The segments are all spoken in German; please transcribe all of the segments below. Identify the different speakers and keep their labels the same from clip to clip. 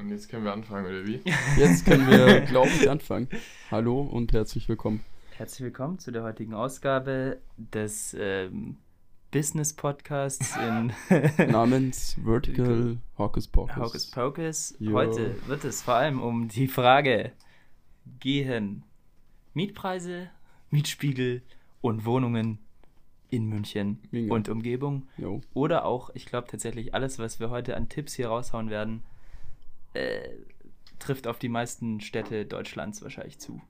Speaker 1: Und jetzt können wir anfangen, oder wie?
Speaker 2: Jetzt können wir, glaube ich, anfangen. Hallo und herzlich willkommen.
Speaker 3: Herzlich willkommen zu der heutigen Ausgabe des ähm, Business Podcasts in
Speaker 2: Namens Vertical Hocus Pocus.
Speaker 3: Hocus Pocus.
Speaker 2: Jo.
Speaker 3: Heute wird es vor allem um die Frage gehen: Mietpreise, Mietspiegel und Wohnungen in München
Speaker 2: Bingo.
Speaker 3: und Umgebung.
Speaker 2: Jo.
Speaker 3: Oder auch, ich glaube tatsächlich, alles, was wir heute an Tipps hier raushauen werden, äh, trifft auf die meisten Städte Deutschlands wahrscheinlich zu.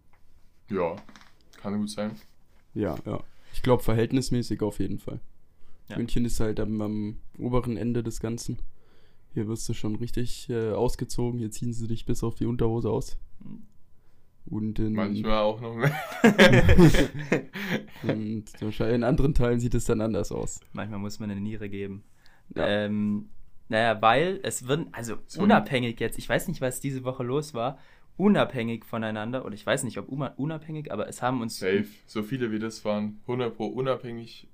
Speaker 1: Ja, kann gut sein.
Speaker 2: Ja, ja. Ich glaube, verhältnismäßig auf jeden Fall.
Speaker 3: Ja.
Speaker 2: München ist halt am, am oberen Ende des Ganzen. Hier wirst du schon richtig äh, ausgezogen. Hier ziehen sie dich bis auf die Unterhose aus. Und in,
Speaker 1: Manchmal auch noch mehr.
Speaker 2: und wahrscheinlich in anderen Teilen sieht es dann anders aus.
Speaker 3: Manchmal muss man eine Niere geben.
Speaker 2: Ja.
Speaker 3: Ähm, naja, weil es wird, also
Speaker 1: So.
Speaker 3: unabhängig jetzt, ich weiß nicht, was diese Woche los war, unabhängig voneinander, oder ich weiß nicht, ob unabhängig, aber es haben uns.
Speaker 1: Safe. So viele wie das waren, 100 pro unabhängig.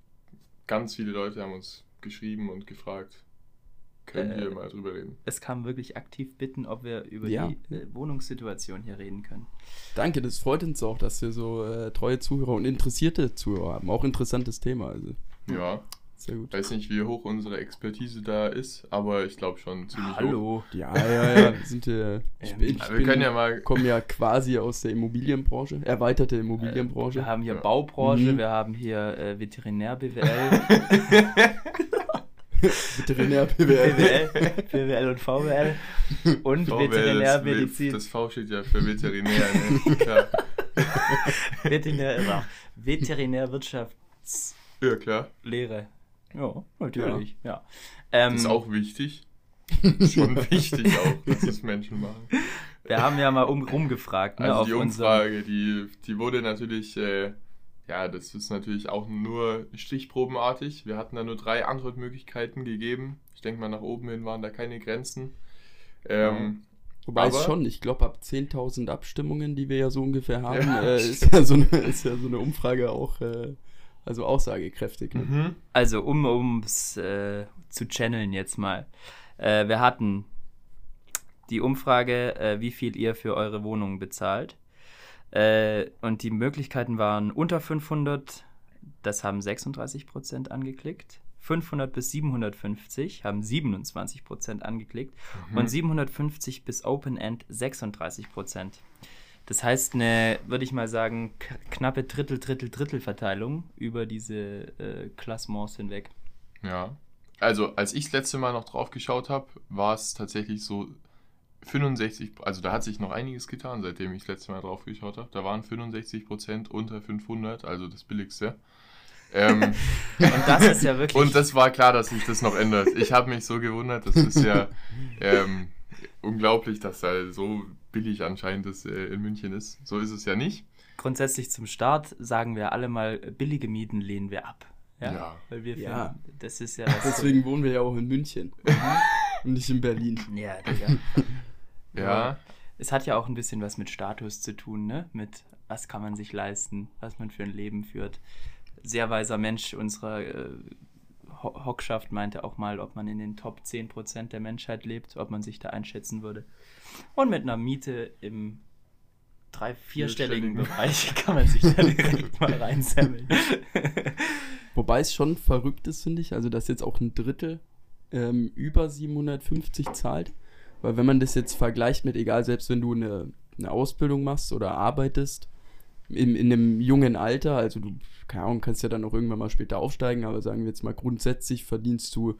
Speaker 1: Ganz viele Leute haben uns geschrieben und gefragt, können
Speaker 3: Äh,
Speaker 1: wir mal drüber reden.
Speaker 3: Es kam wirklich aktiv bitten, ob wir über
Speaker 2: Ja.
Speaker 3: die äh, Wohnungssituation hier reden können.
Speaker 2: Danke, das freut uns auch, dass wir so äh, treue Zuhörer und interessierte Zuhörer haben. Auch interessantes Thema, also
Speaker 1: Ja,
Speaker 2: sehr gut.
Speaker 1: weiß nicht, wie hoch unsere Expertise da ist, aber ich glaube schon ziemlich hoch.
Speaker 3: Hallo.
Speaker 2: Ja, ja, ja, wir sind ja. Ich, bin, ich
Speaker 1: wir können ja mal.
Speaker 2: komme ja quasi aus der Immobilienbranche, erweiterte Immobilienbranche.
Speaker 3: Wir haben hier
Speaker 1: Ja.
Speaker 3: Baubranche,
Speaker 2: Mhm.
Speaker 3: wir haben hier äh, Veterinär-BWL,
Speaker 2: Veterinär BWL.
Speaker 3: BWL, BWL und VWL und
Speaker 1: VWL,
Speaker 3: Veterinärmedizin.
Speaker 1: Das V steht ja für Veterinär, ne? Klar.
Speaker 3: Veterinär, immer. Veterinärwirtschaftslehre.
Speaker 1: Ja, klar.
Speaker 3: Ja, natürlich, ja. Ähm,
Speaker 1: Das ist auch wichtig. Schon wichtig auch, dass das Menschen machen.
Speaker 3: wir haben ja mal um, rumgefragt, ne,
Speaker 1: Also
Speaker 3: auf
Speaker 1: die Umfrage, die, die wurde natürlich, äh, ja, das ist natürlich auch nur stichprobenartig. Wir hatten da nur drei Antwortmöglichkeiten gegeben. Ich denke mal, nach oben hin waren da keine Grenzen. Ähm,
Speaker 2: Wobei es schon, ich glaube, ab 10.000 Abstimmungen, die wir ja so ungefähr haben,
Speaker 1: Ja,
Speaker 2: äh, ist, ja so eine, ist ja so eine Umfrage auch äh, also aussagekräftig. Ne?
Speaker 1: mhm.
Speaker 3: also um es äh, zu channeln jetzt mal. Äh, wir hatten die Umfrage, äh, wie viel ihr für eure Wohnung bezahlt. Äh, und die Möglichkeiten waren unter 500, das haben 36% angeklickt. 500 bis 750 haben 27% angeklickt.
Speaker 1: Mhm.
Speaker 3: Und 750 bis Open End 36 Prozent. Das heißt, eine, würde ich mal sagen, knappe Drittel, Drittel, Drittel Verteilung über diese äh, Klassements hinweg.
Speaker 1: Ja. Also, als ich das letzte Mal noch drauf geschaut habe, war es tatsächlich so 65, also da hat sich noch einiges getan, seitdem ich das letzte Mal drauf geschaut habe. Da waren 65% unter 500, also das billigste. Ähm,
Speaker 3: Und das ist ja wirklich.
Speaker 1: und das war klar, dass sich das noch ändert. Ich habe mich so gewundert, das ist ja ähm, unglaublich, dass da so billig anscheinend das äh, in München ist. So ist es ja nicht.
Speaker 3: grundsätzlich zum Start sagen wir alle mal, billige Mieten lehnen wir ab. Ja.
Speaker 1: Ja.
Speaker 3: Weil wir
Speaker 2: Ja.
Speaker 3: finden, das ist ja. Das
Speaker 2: Deswegen wohnen wir ja auch in München und nicht in Berlin.
Speaker 3: Ja, Digga.
Speaker 1: Ja,
Speaker 3: Es hat ja auch ein bisschen was mit Status zu tun, ne? Mit was kann man sich leisten, was man für ein Leben führt. Sehr weiser Mensch unserer äh, Hockschaft meinte auch mal, ob man in den Top 10% der Menschheit lebt, ob man sich da einschätzen würde. Und mit einer Miete im drei-, vierstelligen. Bereich kann man sich da direkt mal reinsammeln.
Speaker 2: Wobei es schon verrückt ist, finde ich, also dass jetzt auch ein Drittel ähm, über 750 zahlt. Weil wenn man das jetzt vergleicht mit, egal, selbst wenn du eine, eine Ausbildung machst oder arbeitest, in, in einem jungen Alter, also du, keine Ahnung, kannst ja dann auch irgendwann mal später aufsteigen, aber sagen wir jetzt mal grundsätzlich verdienst du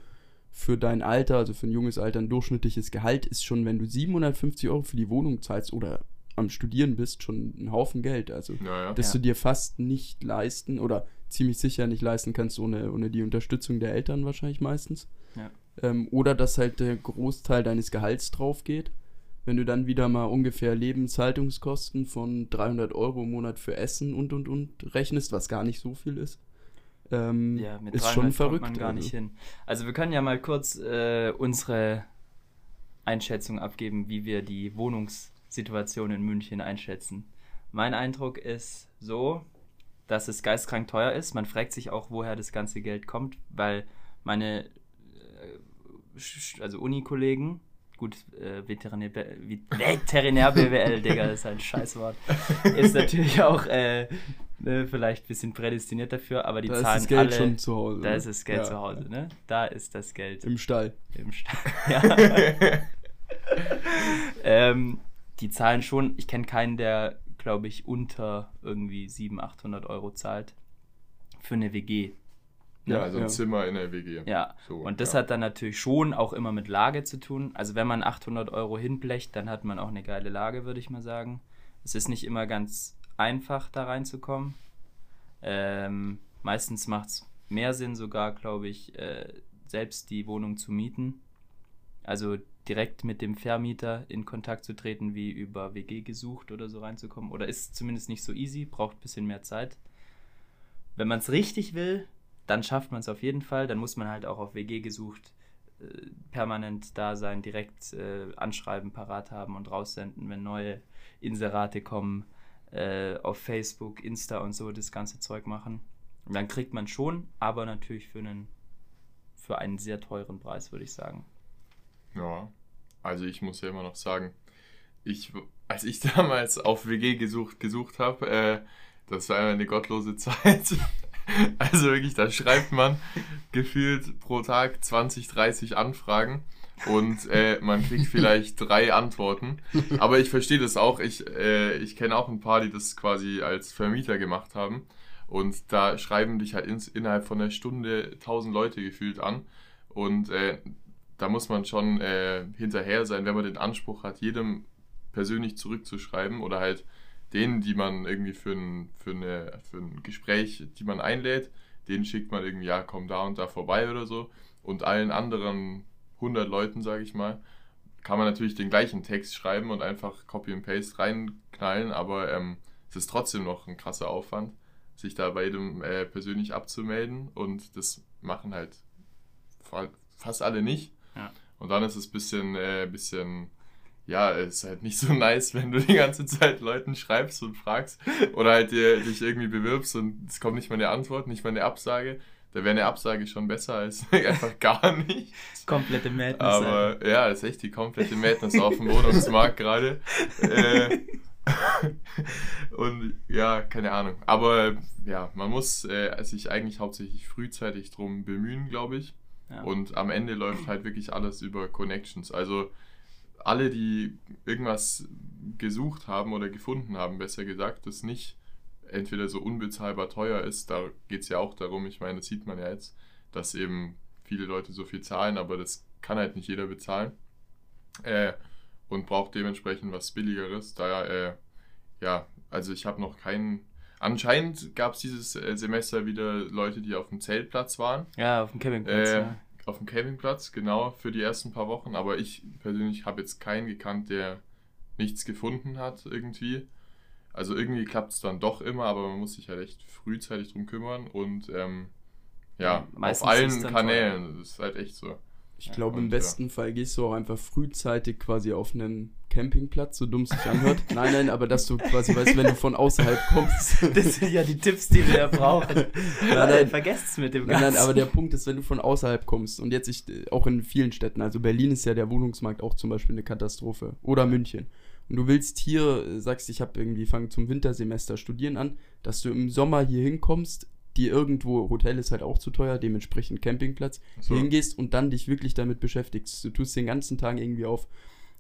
Speaker 2: für dein Alter, also für ein junges Alter, ein durchschnittliches Gehalt ist schon, wenn du 750 Euro für die Wohnung zahlst oder am Studieren bist, schon ein Haufen Geld. Also
Speaker 1: ja, ja.
Speaker 2: dass
Speaker 3: Ja.
Speaker 2: du dir fast nicht leisten oder ziemlich sicher nicht leisten kannst ohne, ohne die Unterstützung der Eltern wahrscheinlich meistens.
Speaker 3: Ja.
Speaker 2: Ähm, oder dass halt der Großteil deines Gehalts drauf geht. Wenn du dann wieder mal ungefähr Lebenshaltungskosten von 300 Euro im Monat für Essen und und und rechnest, was gar nicht so viel ist, ähm,
Speaker 3: Ja, mit
Speaker 2: ist
Speaker 3: 300
Speaker 2: schon verrückt.
Speaker 3: man gar
Speaker 2: also.
Speaker 3: nicht hin. Also wir können ja mal kurz äh, unsere Einschätzung abgeben, wie wir die Wohnungssituation in München einschätzen. Mein Eindruck ist so, dass es geistkrank teuer ist. Man fragt sich auch, woher das ganze Geld kommt, weil meine äh, also Uni-Kollegen gut, äh, Veterinär, Veterinär BWL, Digga, das ist ein Scheißwort. Ist natürlich auch äh, ne, vielleicht ein bisschen prädestiniert dafür, aber die
Speaker 2: Da
Speaker 3: zahlen
Speaker 2: ist das Geld
Speaker 3: alle.
Speaker 2: schon zu Hause.
Speaker 3: da ist das Geld
Speaker 2: Ja.
Speaker 3: zu Hause, ne? Da ist das Geld
Speaker 2: Im Stall.
Speaker 3: im Stall. Ja. ähm, die zahlen schon, ich kenne keinen, der, glaube ich, unter irgendwie 700, 800 Euro zahlt für eine WG.
Speaker 1: Ja,
Speaker 2: Ja,
Speaker 1: also ein
Speaker 2: ja.
Speaker 1: Zimmer in der WG.
Speaker 3: Ja,
Speaker 1: So,
Speaker 3: und das
Speaker 1: ja.
Speaker 3: hat dann natürlich schon auch immer mit Lage zu tun. Also wenn man 800 Euro hinblecht, dann hat man auch eine geile Lage, würde ich mal sagen. Es ist nicht immer ganz einfach, da reinzukommen. Ähm, meistens macht es mehr Sinn sogar, glaube ich, äh, selbst die Wohnung zu mieten. Also direkt mit dem Vermieter in Kontakt zu treten, wie über WG gesucht oder so reinzukommen. Oder ist zumindest nicht so easy, braucht ein bisschen mehr Zeit. Wenn man es richtig will, dann schafft man es auf jeden Fall. Dann muss man halt auch auf WG gesucht äh, permanent da sein, direkt äh, anschreiben, parat haben und raussenden, wenn neue Inserate kommen, äh, auf Facebook, Insta und so das ganze Zeug machen. Und dann kriegt man schon, aber natürlich für einen, für einen sehr teuren Preis, würde ich sagen.
Speaker 1: Ja, also ich muss ja immer noch sagen, ich, als ich damals auf WG gesucht, gesucht habe, äh, das war eine gottlose Zeit. Also wirklich, da schreibt man gefühlt pro Tag 20, 30 Anfragen und äh, man kriegt vielleicht drei Antworten. Aber ich verstehe das auch. Ich, äh, ich kenne auch ein paar, die das quasi als Vermieter gemacht haben. Und da schreiben dich halt ins, innerhalb von einer Stunde 1000 Leute gefühlt an. Und äh, da muss man schon äh, hinterher sein, wenn man den Anspruch hat, jedem persönlich zurückzuschreiben oder halt denen, die man irgendwie für ein, für, eine, für ein Gespräch, die man einlädt, denen schickt man irgendwie, ja, komm da und da vorbei oder so. Und allen anderen 100 Leuten, sage ich mal, kann man natürlich den gleichen Text schreiben und einfach Copy and Paste reinknallen, aber ähm, es ist trotzdem noch ein krasser Aufwand, sich da bei jedem äh, persönlich abzumelden und das machen halt fa- fast alle nicht.
Speaker 3: Ja.
Speaker 1: Und dann ist es ein bisschen, äh, bisschen, ja, es ist halt nicht so nice, wenn du die ganze Zeit Leuten schreibst und fragst oder halt dir, dich irgendwie bewirbst und es kommt nicht mal eine Antwort, nicht mal eine Absage. Da wäre eine Absage schon besser als einfach gar nicht.
Speaker 3: Komplette Madness.
Speaker 1: Aber ja, das ist echt die komplette Madness auf dem Wohnungsmarkt gerade. Äh, und ja, keine Ahnung. Aber ja, man muss äh, sich eigentlich hauptsächlich frühzeitig drum bemühen, glaube ich.
Speaker 3: Ja.
Speaker 1: Und am Ende läuft halt wirklich alles über Connections. Also alle, die irgendwas gesucht haben oder gefunden haben, besser gesagt, das nicht entweder so unbezahlbar teuer ist, da geht es ja auch darum, ich meine, das sieht man ja jetzt, dass eben viele Leute so viel zahlen, aber das kann halt nicht jeder bezahlen. Äh, und braucht dementsprechend was Billigeres. Da, äh, ja, also ich habe noch keinen. Anscheinend gab es dieses äh, Semester wieder Leute, die auf dem Zeltplatz waren.
Speaker 3: ja, auf dem Campingplatz.
Speaker 1: Äh,
Speaker 3: ja.
Speaker 1: Auf dem Campingplatz, genau, für die ersten paar Wochen. Aber ich persönlich habe jetzt keinen gekannt, der nichts gefunden hat irgendwie. Also irgendwie klappt es dann doch immer, aber man muss sich halt echt frühzeitig drum kümmern und ähm, ja,
Speaker 3: Meistens
Speaker 1: auf allen Kanälen. Das ist halt echt so.
Speaker 2: Ich
Speaker 3: Ja,
Speaker 2: glaube, im
Speaker 1: und,
Speaker 2: besten Fall gehst du auch einfach frühzeitig quasi auf einen Campingplatz, so dumm es sich anhört. nein, nein, aber dass du quasi weißt, wenn du von außerhalb kommst.
Speaker 3: Das sind ja die Tipps, die wir brauchen.
Speaker 2: Nein,
Speaker 3: nein,
Speaker 2: nein.
Speaker 3: Vergesst es mit dem
Speaker 2: Nein,
Speaker 3: Ganzen.
Speaker 2: nein, aber der Punkt ist, wenn du von außerhalb kommst und jetzt ich, äh, auch in vielen Städten, also Berlin ist ja der Wohnungsmarkt auch zum Beispiel eine Katastrophe oder München. Und du willst hier, äh, sagst, ich habe irgendwie fange zum Wintersemester studieren an, dass du im Sommer hier hinkommst, dir irgendwo, Hotel ist halt auch zu teuer, dementsprechend Campingplatz,
Speaker 1: So.
Speaker 2: hingehst und dann dich wirklich damit beschäftigst. Du tust den ganzen Tag irgendwie auf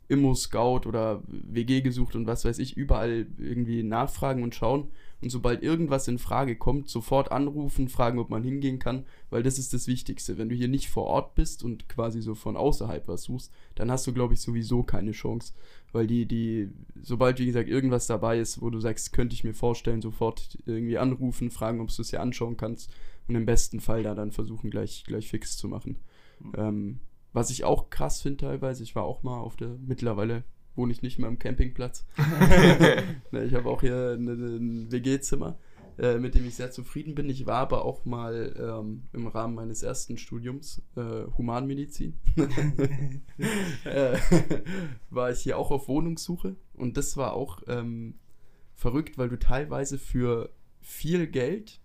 Speaker 2: Immo Scout oder WG gesucht und was weiß ich, überall irgendwie nachfragen und schauen. Und sobald irgendwas in Frage kommt, sofort anrufen, fragen, ob man hingehen kann, weil das ist das Wichtigste. Wenn du hier nicht vor Ort bist und quasi so von außerhalb was suchst, dann hast du, glaube ich, sowieso keine Chance. Weil die, die, sobald, wie gesagt, irgendwas dabei ist, wo du sagst, könnte ich mir vorstellen, sofort irgendwie anrufen, fragen, ob du es dir anschauen kannst und im besten Fall da dann versuchen, gleich, gleich fix zu machen. Ähm, was ich auch krass finde teilweise, ich war auch mal auf der, mittlerweile wohne ich nicht mehr am Campingplatz. ne, ich habe auch hier eine- ein WG-Zimmer, äh, mit dem ich sehr zufrieden bin. Ich war aber auch mal ähm, im Rahmen meines ersten Studiums äh, Humanmedizin. äh, war ich hier auch auf Wohnungssuche und das war auch ähm, verrückt, weil du teilweise für viel Geld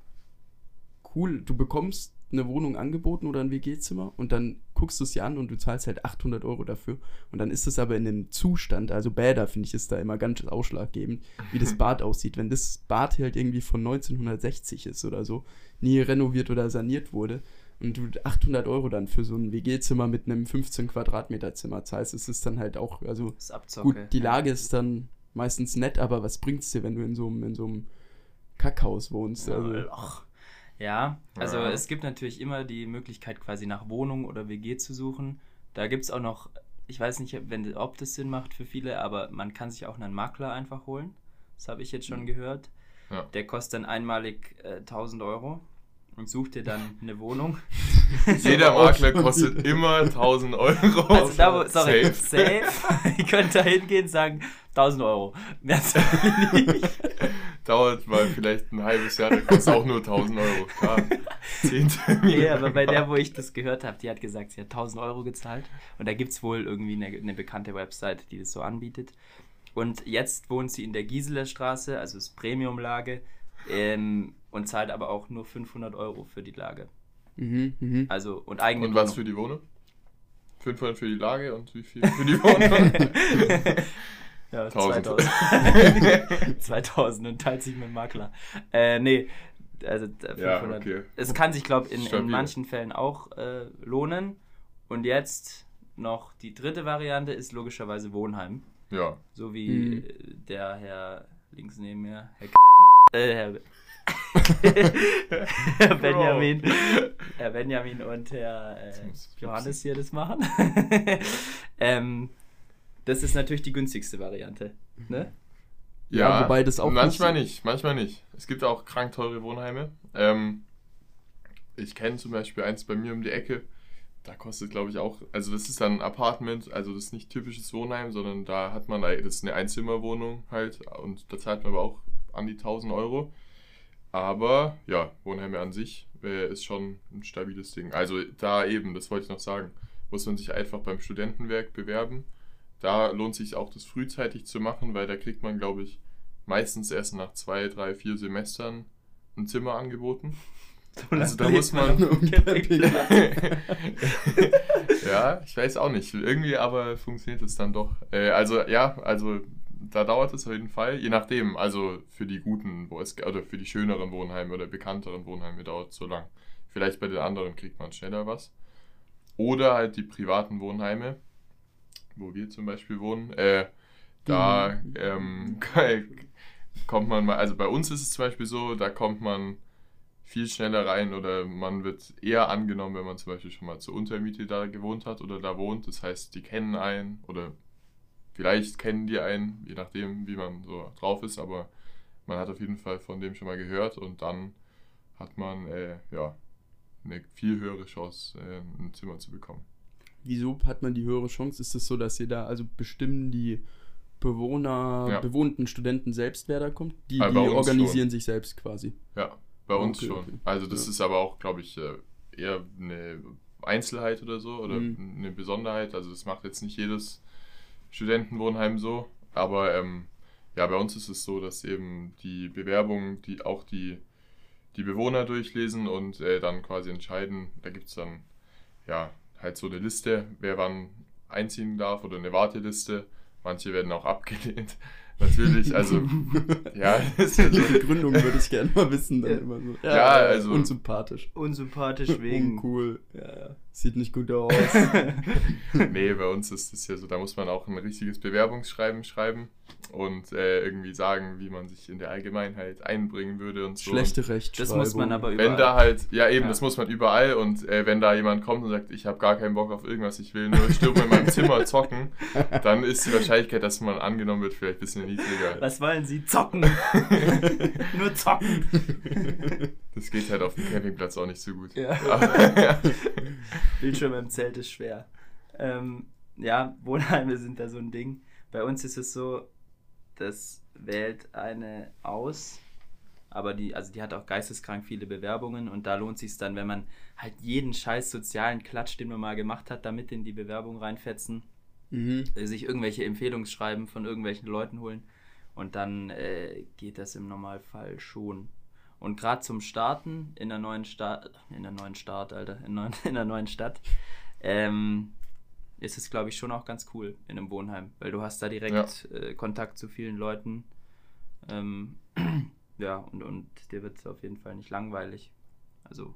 Speaker 2: cool, du bekommst eine Wohnung angeboten oder ein WG-Zimmer und dann guckst du es dir an und du zahlst halt 800 Euro dafür. Und dann ist es aber in einem Zustand, also Bäder finde ich ist da immer ganz ausschlaggebend, wie das Bad aussieht. Wenn das Bad halt irgendwie von 1960 ist oder so, nie renoviert oder saniert wurde und du 800 Euro dann für so ein WG-Zimmer mit einem 15 Quadratmeter Zimmer zahlst, ist es dann halt auch, also gut, die. Lage ist dann meistens nett, aber was bringt es dir, wenn du in so einem, in so einem Kackhaus wohnst? Also,
Speaker 3: Ach. Ja, also
Speaker 1: Ja.
Speaker 3: es gibt natürlich immer die Möglichkeit, quasi nach Wohnung oder WG zu suchen. Da gibt es auch noch, ich weiß nicht, wenn, ob das Sinn macht für viele, aber man kann sich auch einen Makler einfach holen. Das habe ich jetzt schon gehört.
Speaker 1: Ja.
Speaker 3: Der kostet dann einmalig äh, 1000 Euro und sucht dir dann eine Wohnung.
Speaker 1: Jeder Makler kostet immer 1000 Euro.
Speaker 3: Also da, wo, sorry,
Speaker 1: Safe.
Speaker 3: safe. Ihr könnt da hingehen und sagen, 1000 Euro. Mehr ich nicht.
Speaker 1: Dauert mal vielleicht ein halbes Jahr, der kostet auch nur 1000 Euro. Klar. Zehn Termine.
Speaker 3: Nee, aber bei der, wo ich das gehört habe, die hat gesagt, sie hat 1000 Euro gezahlt. Und da gibt es wohl irgendwie eine, eine bekannte Website, die das so anbietet. Und jetzt wohnt sie in der Gieseler Straße, also ist Premiumlage, ähm, und zahlt aber auch nur 500 Euro für die Lage.
Speaker 2: mhm, mhm.
Speaker 3: Also, und eigene
Speaker 1: Und was
Speaker 3: Wohnung.
Speaker 1: für die Wohnung? 500 für die Lage und wie viel für die Wohnung?
Speaker 3: Ja,
Speaker 1: 1000.
Speaker 3: 2000. 2000 und teilt sich mit dem Makler. Äh, nee, also äh, 500.
Speaker 1: Ja, okay.
Speaker 3: Es kann sich, glaube ich, in, in manchen Fällen auch äh, lohnen. Und jetzt noch die dritte Variante ist logischerweise Wohnheim.
Speaker 1: Ja.
Speaker 3: So wie
Speaker 2: Mhm.
Speaker 3: äh, der Herr links neben mir, Herr, K äh, Herr, Herr Benjamin, Herr Benjamin und Herr äh, Johannes hier das machen. ähm, das ist natürlich die günstigste Variante. Ne?
Speaker 2: Ja, wobei das auch
Speaker 1: Manchmal
Speaker 2: nicht
Speaker 1: nicht, manchmal nicht. Es gibt auch krank teure Wohnheime. Ähm, ich kenne zum Beispiel eins bei mir um die Ecke. Da kostet, glaube ich, auch, also das ist dann ein Apartment, also das ist nicht typisches Wohnheim, sondern da hat man, das ist eine Einzimmerwohnung halt und da zahlt man aber auch an die 1000 Euro. Aber ja, Wohnheime an sich äh, ist schon ein stabiles Ding. Also da eben, das wollte ich noch sagen, muss man sich einfach beim Studentenwerk bewerben. Da lohnt sich auch das frühzeitig zu machen, weil da kriegt man, glaube ich, meistens erst nach zwei, drei, vier Semestern ein Zimmer angeboten. Also da muss man. ja, ich weiß auch nicht. Irgendwie aber funktioniert es dann doch. Äh, also ja, also da dauert es auf jeden Fall, je nachdem. Also für die guten, wo es, oder für die schöneren Wohnheime oder bekannteren Wohnheime dauert es so lang. Vielleicht bei den anderen kriegt man schneller was. Oder halt die privaten Wohnheime, wo wir zum Beispiel wohnen. Äh, da ähm, kommt man mal, also bei uns ist es zum Beispiel so, da kommt man viel schneller rein oder man wird eher angenommen, wenn man zum Beispiel schon mal zur Untermiete da gewohnt hat oder da wohnt. Das heißt, die kennen einen oder vielleicht kennen die einen, je nachdem, wie man so drauf ist, aber man hat auf jeden Fall von dem schon mal gehört und dann hat man äh, ja eine viel höhere Chance, äh, ein Zimmer zu bekommen.
Speaker 2: Wieso hat man die höhere Chance? Ist es so, dass ihr da, also bestimmen die Bewohner,
Speaker 1: Ja.
Speaker 2: bewohnten Studenten selbst, wer da kommt? Die,
Speaker 1: Ah,
Speaker 2: die organisieren sich selbst quasi.
Speaker 1: Ja, bei uns
Speaker 2: Okay,
Speaker 1: schon.
Speaker 2: okay.
Speaker 1: Also das
Speaker 2: Ja.
Speaker 1: ist aber auch, glaube ich, äh, eher eine Einzelheit oder so oder
Speaker 2: Mhm.
Speaker 1: eine Besonderheit. Also das macht jetzt nicht jedes Studentenwohnheim so. Aber ähm, ja, bei uns ist es so, dass eben die Bewerbung, die auch die, die Bewohner durchlesen und äh, dann quasi entscheiden. Da gibt es dann ja halt so eine Liste, wer wann einziehen darf oder eine Warteliste. Manche werden auch abgelehnt. Natürlich, also ja, ja.
Speaker 2: Die Begründung würde ich gerne mal wissen. Dann
Speaker 3: Ja.
Speaker 2: immer so.
Speaker 1: Ja, also-
Speaker 2: Unsympathisch.
Speaker 3: Unsympathisch wegen.
Speaker 2: Uncool.
Speaker 3: Ja, ja.
Speaker 2: Sieht nicht gut aus.
Speaker 1: Nee, bei uns ist es ja so, da muss man auch ein richtiges Bewerbungsschreiben schreiben und äh, irgendwie sagen, wie man sich in der Allgemeinheit einbringen würde und so.
Speaker 2: Schlechte
Speaker 3: Das
Speaker 2: Rechtschreibung.
Speaker 3: muss man aber überall.
Speaker 1: Wenn da halt, ja eben,
Speaker 3: Ja.
Speaker 1: das muss man überall und äh, wenn da jemand kommt und sagt, ich habe gar keinen Bock auf irgendwas, ich will nur stumm in meinem Zimmer zocken, dann ist die Wahrscheinlichkeit, dass man angenommen wird, vielleicht ein bisschen niedriger.
Speaker 3: Was wollen Sie? Zocken! Nur zocken!
Speaker 1: Das geht halt auf dem Campingplatz auch nicht so gut.
Speaker 3: Ja.
Speaker 1: Aber,
Speaker 3: Bildschirm im Zelt ist schwer. Ähm, ja, Wohnheime sind da so ein Ding. Bei uns ist es so, das wählt eine aus, aber die, also die hat auch geisteskrank viele Bewerbungen und da lohnt sich dann, wenn man halt jeden scheiß sozialen Klatsch, den man mal gemacht hat, damit in die Bewerbung reinfetzen,
Speaker 2: Mhm.
Speaker 3: äh, sich irgendwelche Empfehlungsschreiben von irgendwelchen Leuten holen und dann äh, geht das im Normalfall schon. Und gerade zum Starten in der neuen Stadt, in der neuen Stadt, Alter, in, neuen, in der neuen Stadt, ähm, ist es, glaube ich, schon auch ganz cool in einem Wohnheim, weil du hast da direkt ja. äh, Kontakt zu vielen Leuten. Ähm, ja, und, und dir wird es auf jeden Fall nicht langweilig. Also.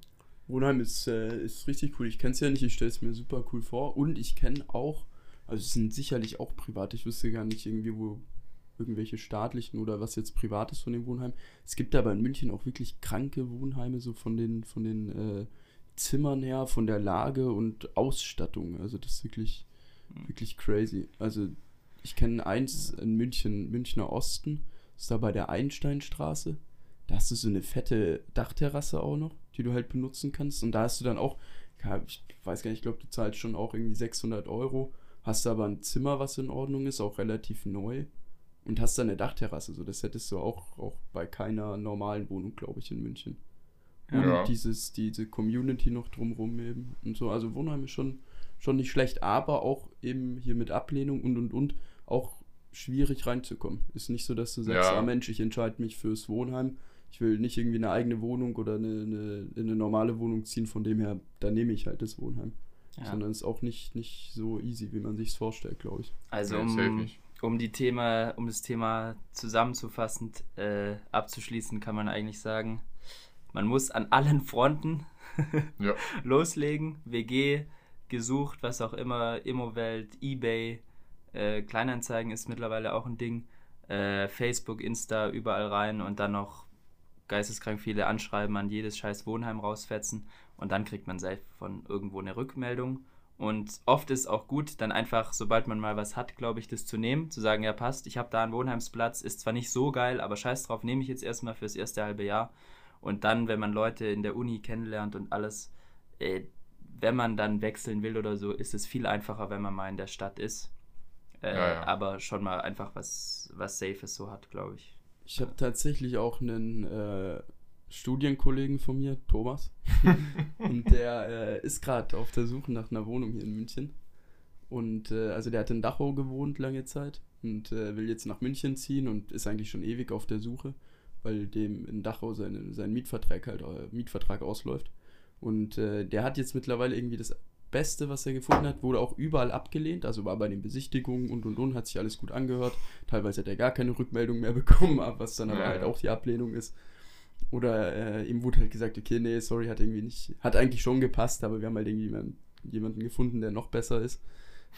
Speaker 2: Wohnheim ist, äh, ist richtig cool. Ich kenne es ja nicht, ich stelle es mir super cool vor. Und ich kenne auch, also es sind sicherlich auch private, ich wüsste gar nicht irgendwie, wo irgendwelche staatlichen oder was jetzt privat ist von dem Wohnheim. Es gibt aber in München auch wirklich kranke Wohnheime, so von den, von den äh, Zimmern her, von der Lage und Ausstattung. Also das ist wirklich, mhm. wirklich crazy. Also ich kenne eins in München, Münchner Osten, ist da bei der Einsteinstraße. Da hast du so eine fette Dachterrasse auch noch, die du halt benutzen kannst. Und da hast du dann auch, ich weiß gar nicht, ich glaube, du zahlst schon auch irgendwie 600 Euro. Hast aber ein Zimmer, was in Ordnung ist, auch relativ neu. Und hast dann eine Dachterrasse. So, das hättest du auch, auch bei keiner normalen Wohnung, glaube ich, in München. Ja. Und dieses, diese Community noch drumrum eben und so. Also Wohnheim ist schon, schon nicht schlecht, aber auch eben hier mit Ablehnung und und und auch schwierig reinzukommen. Ist nicht so, dass du sagst, ja. ah Mensch, ich entscheide mich fürs Wohnheim. Ich will nicht irgendwie eine eigene Wohnung oder eine, eine, eine normale Wohnung ziehen, von dem her, da nehme ich halt das Wohnheim. Ja. Sondern ist auch nicht, nicht so easy, wie man sich es vorstellt, glaube ich.
Speaker 3: Also um, um die Thema, um das Thema zusammenzufassend äh, abzuschließen, kann man eigentlich sagen, man muss an allen Fronten ja. loslegen. WG gesucht, was auch immer, Immowelt, Ebay, äh, Kleinanzeigen ist mittlerweile auch ein Ding. Äh, Facebook, Insta, überall rein und dann noch geisteskrank viele Anschreiben an jedes scheiß Wohnheim rausfetzen und dann kriegt man selbst von irgendwo eine Rückmeldung. Und oft ist auch gut, dann einfach, sobald man mal was hat, glaube ich, das zu nehmen, zu sagen, ja passt, ich habe da einen Wohnheimsplatz, ist zwar nicht so geil, aber scheiß drauf, nehme ich jetzt erstmal fürs erste halbe Jahr und dann, wenn man Leute in der Uni kennenlernt und alles, äh, wenn man dann wechseln will oder so, ist es viel einfacher, wenn man mal in der Stadt ist. Äh, ja, ja. Aber schon mal einfach was, was Safes so hat, glaube ich.
Speaker 2: Ich habe tatsächlich auch einen äh, Studienkollegen von mir, Thomas. und der äh, ist gerade auf der Suche nach einer Wohnung hier in München. Und äh, also der hat in Dachau gewohnt lange Zeit und äh, will jetzt nach München ziehen und ist eigentlich schon ewig auf der Suche weil dem in Dachau seine, sein Mietvertrag halt äh, Mietvertrag ausläuft. Und äh, der hat jetzt mittlerweile irgendwie das Beste, was er gefunden hat, wurde auch überall abgelehnt, also war bei den Besichtigungen und und und, hat sich alles gut angehört. Teilweise hat er gar keine Rückmeldung mehr bekommen, was dann aber ja, halt auch die Ablehnung ist. Oder äh, ihm wurde halt gesagt, okay, nee, sorry, hat irgendwie nicht, hat eigentlich schon gepasst, aber wir haben halt irgendwie jemanden, jemanden gefunden, der noch besser ist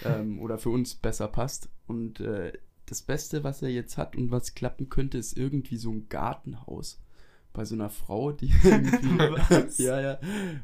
Speaker 2: ähm, oder für uns besser passt. Und äh, das Beste, was er jetzt hat und was klappen könnte, ist irgendwie so ein Gartenhaus. Bei so einer Frau, die irgendwie. ja, ja.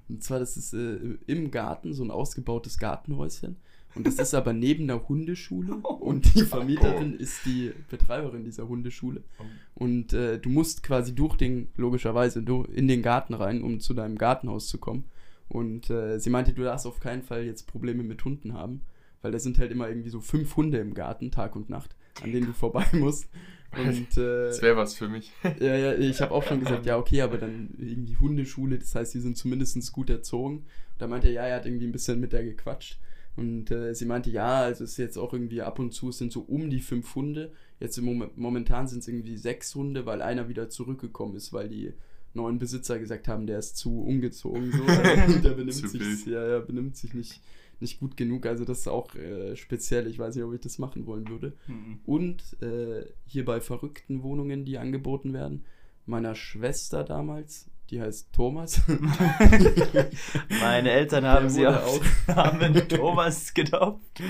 Speaker 2: Und zwar, das ist äh, im Garten, so ein ausgebautes Gartenhäuschen. Und das ist aber neben der Hundeschule. Oh. Und die Vermieterin ist die Betreiberin dieser Hundeschule. Oh. Und äh, du musst quasi durch den, logischerweise, in den Garten rein, um zu deinem Gartenhaus zu kommen. Und äh, sie meinte, du darfst auf keinen Fall jetzt Probleme mit Hunden haben. Weil da sind halt immer irgendwie so fünf Hunde im Garten, Tag und Nacht an denen du vorbei musst.
Speaker 1: Und, äh, das wäre was für mich.
Speaker 2: Ja, ja, ich habe auch schon gesagt, ja, okay, aber dann irgendwie Hundeschule, das heißt, die sind zumindest gut erzogen. Da meinte er, ja, er hat irgendwie ein bisschen mit der gequatscht. Und äh, sie meinte, ja, also es ist jetzt auch irgendwie ab und zu, es sind so um die fünf Hunde. Jetzt im Moment, momentan sind es irgendwie sechs Hunde, weil einer wieder zurückgekommen ist, weil die neuen Besitzer gesagt haben, der ist zu umgezogen. So. der benimmt sich, ja, ja, benimmt sich nicht nicht gut genug. Also das ist auch äh, speziell. Ich weiß nicht, ob ich das machen wollen würde. Mhm. Und äh, hier bei verrückten Wohnungen, die angeboten werden, meiner Schwester damals, die heißt Thomas.
Speaker 3: Meine Eltern haben sie auch Namen Thomas getauft.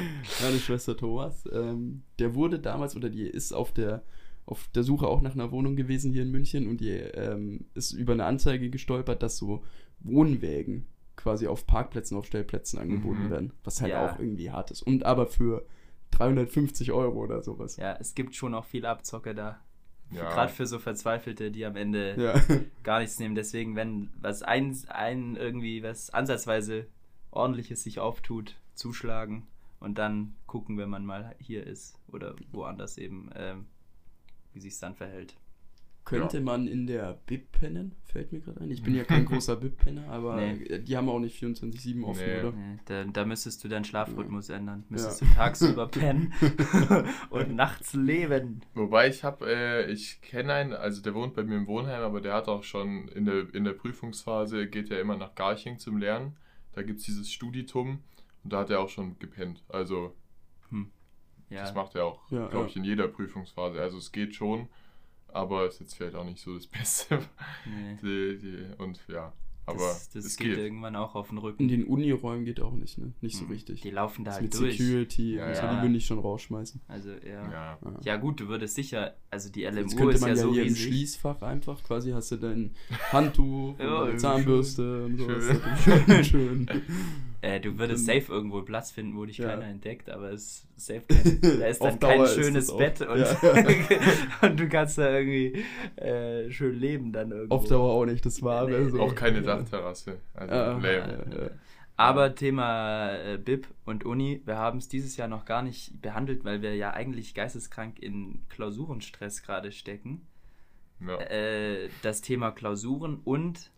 Speaker 2: Meine Schwester Thomas. Ähm, der wurde damals oder die ist auf der auf der Suche auch nach einer Wohnung gewesen hier in München und die ähm, ist über eine Anzeige gestolpert, dass so Wohnwägen quasi auf Parkplätzen, auf Stellplätzen angeboten mhm. werden, was halt ja. auch irgendwie hart ist. Und aber für 350 Euro oder sowas.
Speaker 3: Ja, es gibt schon auch viel Abzocke da. Ja. Gerade für so Verzweifelte, die am Ende ja. gar nichts nehmen. Deswegen, wenn was ein, ein irgendwie was ansatzweise ordentliches sich auftut, zuschlagen und dann gucken, wenn man mal hier ist oder woanders eben, ähm, wie sich es dann verhält.
Speaker 2: Könnte ja. man in der Bib pennen? Fällt mir gerade ein. Ich bin ja kein großer Bib-Penner, aber nee. die haben auch nicht 24-7 offen, nee. oder? Nee.
Speaker 3: Da, da, müsstest du deinen Schlafrhythmus ja. ändern. Müsstest ja. du tagsüber pennen und nachts leben.
Speaker 1: Wobei ich habe, äh, ich kenne einen, also der wohnt bei mir im Wohnheim, aber der hat auch schon in der, in der Prüfungsphase, geht er immer nach Garching zum Lernen. Da gibt es dieses Studitum Und da hat er auch schon gepennt. Also,
Speaker 3: Ja,
Speaker 1: das macht er auch,
Speaker 2: Ja,
Speaker 1: glaube
Speaker 2: ja.
Speaker 1: ich, in jeder Prüfungsphase. Also, es geht schon, aber ist jetzt vielleicht auch nicht so das Beste.
Speaker 3: nee.
Speaker 1: die, die, und ja, aber
Speaker 3: das, das
Speaker 1: es
Speaker 3: geht,
Speaker 1: geht.
Speaker 3: irgendwann auch auf den
Speaker 2: In
Speaker 3: Rücken.
Speaker 2: den Uniräumen geht auch nicht, ne? Nicht so
Speaker 1: Hm.
Speaker 2: richtig.
Speaker 3: Die laufen da
Speaker 2: Das
Speaker 3: halt
Speaker 2: mit
Speaker 3: durch.
Speaker 2: Security,
Speaker 1: Ja,
Speaker 2: und so,
Speaker 3: ja.
Speaker 2: die würde ich schon rausschmeißen.
Speaker 3: Also, ja.
Speaker 1: Ja.
Speaker 2: Ja.
Speaker 3: Ja, gut, du würdest sicher, also die
Speaker 2: Jetzt
Speaker 3: LMU
Speaker 2: könnte
Speaker 3: ist
Speaker 2: man
Speaker 3: ja
Speaker 2: ja,
Speaker 3: so
Speaker 2: hier im
Speaker 3: riesig.
Speaker 2: Schließfach einfach quasi hast du dein Handtuch
Speaker 3: Ja,
Speaker 2: Zahnbürste und so.
Speaker 1: schön.
Speaker 2: Schön.
Speaker 3: Äh, du würdest
Speaker 2: Dann-
Speaker 3: safe irgendwo Platz finden, wo dich
Speaker 2: Ja.
Speaker 3: keiner entdeckt, aber es ist safe kein, da ist dann kein
Speaker 2: Dauer
Speaker 3: schönes Bett und,
Speaker 2: Ja.
Speaker 3: und du kannst da irgendwie äh, schön leben dann irgendwo.
Speaker 2: Auf Dauer auch nicht das Wahre.
Speaker 3: Nee,
Speaker 2: so.
Speaker 1: Auch keine. Dachterrasse. Also,
Speaker 2: Ja.
Speaker 1: lame.
Speaker 2: Ja, ja.
Speaker 3: Aber Thema äh, BIP und Uni, wir haben es dieses Jahr noch gar nicht behandelt, weil wir ja eigentlich geisteskrank in Klausurenstress gerade stecken.
Speaker 1: Ja.
Speaker 3: Äh, das Thema Klausuren und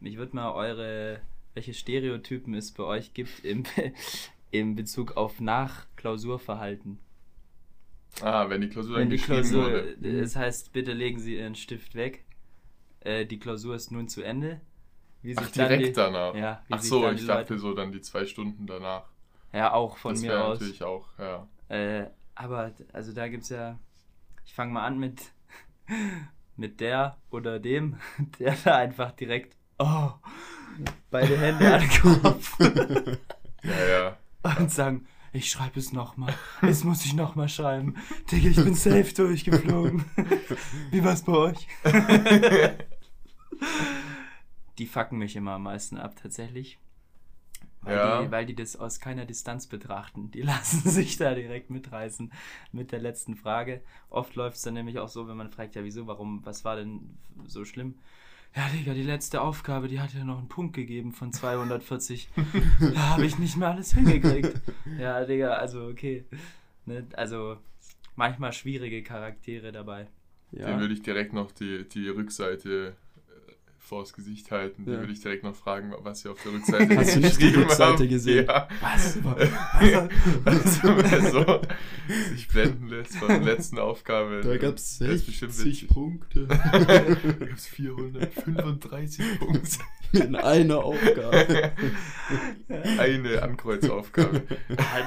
Speaker 3: mich würde mal eure, welche Stereotypen es bei euch gibt im, im Bezug auf Nach-Klausurverhalten.
Speaker 1: Ah, wenn die Klausur dann
Speaker 3: Wenn die Klausur,
Speaker 1: wurde.
Speaker 3: das heißt, bitte legen Sie Ihren Stift weg. Äh, die Klausur ist nun zu Ende. Wie
Speaker 1: Ach, direkt
Speaker 3: die,
Speaker 1: danach.
Speaker 3: Ja,
Speaker 1: Ach so, ich dachte
Speaker 3: Leute-
Speaker 1: so dann die zwei Stunden danach.
Speaker 3: Ja, auch von
Speaker 1: das
Speaker 3: mir
Speaker 1: wäre
Speaker 3: aus.
Speaker 1: natürlich auch, ja.
Speaker 3: Äh, aber also da gibt's ja. Ich fange mal an mit mit der oder dem, der da einfach direkt oh, beide Hände an den Kopf
Speaker 1: Ja, ja.
Speaker 3: und sagen, ich schreibe es nochmal. Jetzt muss ich nochmal schreiben. Digga, ich bin safe durchgeflogen. Wie war's bei euch? die fucken mich immer am meisten ab, tatsächlich. Weil,
Speaker 1: Ja.
Speaker 3: die, weil die das aus keiner Distanz betrachten. Die lassen sich da direkt mitreißen mit der letzten Frage. Oft läuft es dann nämlich auch so, wenn man fragt, ja wieso, warum, was war denn so schlimm? Ja, Digga, die letzte Aufgabe, die hat ja noch einen Punkt gegeben von 240. da habe ich nicht mehr alles hingekriegt. Ja, Digga, also okay. Ne, also manchmal schwierige Charaktere dabei.
Speaker 1: Dem
Speaker 2: Ja.
Speaker 1: würde ich direkt noch die, die Rückseite vors Gesicht halten.
Speaker 2: Ja.
Speaker 1: Den würde ich direkt noch fragen, was sie auf der Rückseite
Speaker 2: Hast du nicht die Rückseite
Speaker 1: haben.
Speaker 2: gesehen?
Speaker 1: Ja.
Speaker 2: Was?
Speaker 1: Also, wer so sich blenden lässt von der letzten Aufgabe.
Speaker 2: Da gab es
Speaker 1: der ist bestimmt
Speaker 2: 60
Speaker 1: witzig.
Speaker 2: Punkte
Speaker 1: Da gab es 435 Punkte.
Speaker 2: in einer Aufgabe.
Speaker 1: Eine Ankreuzaufgabe.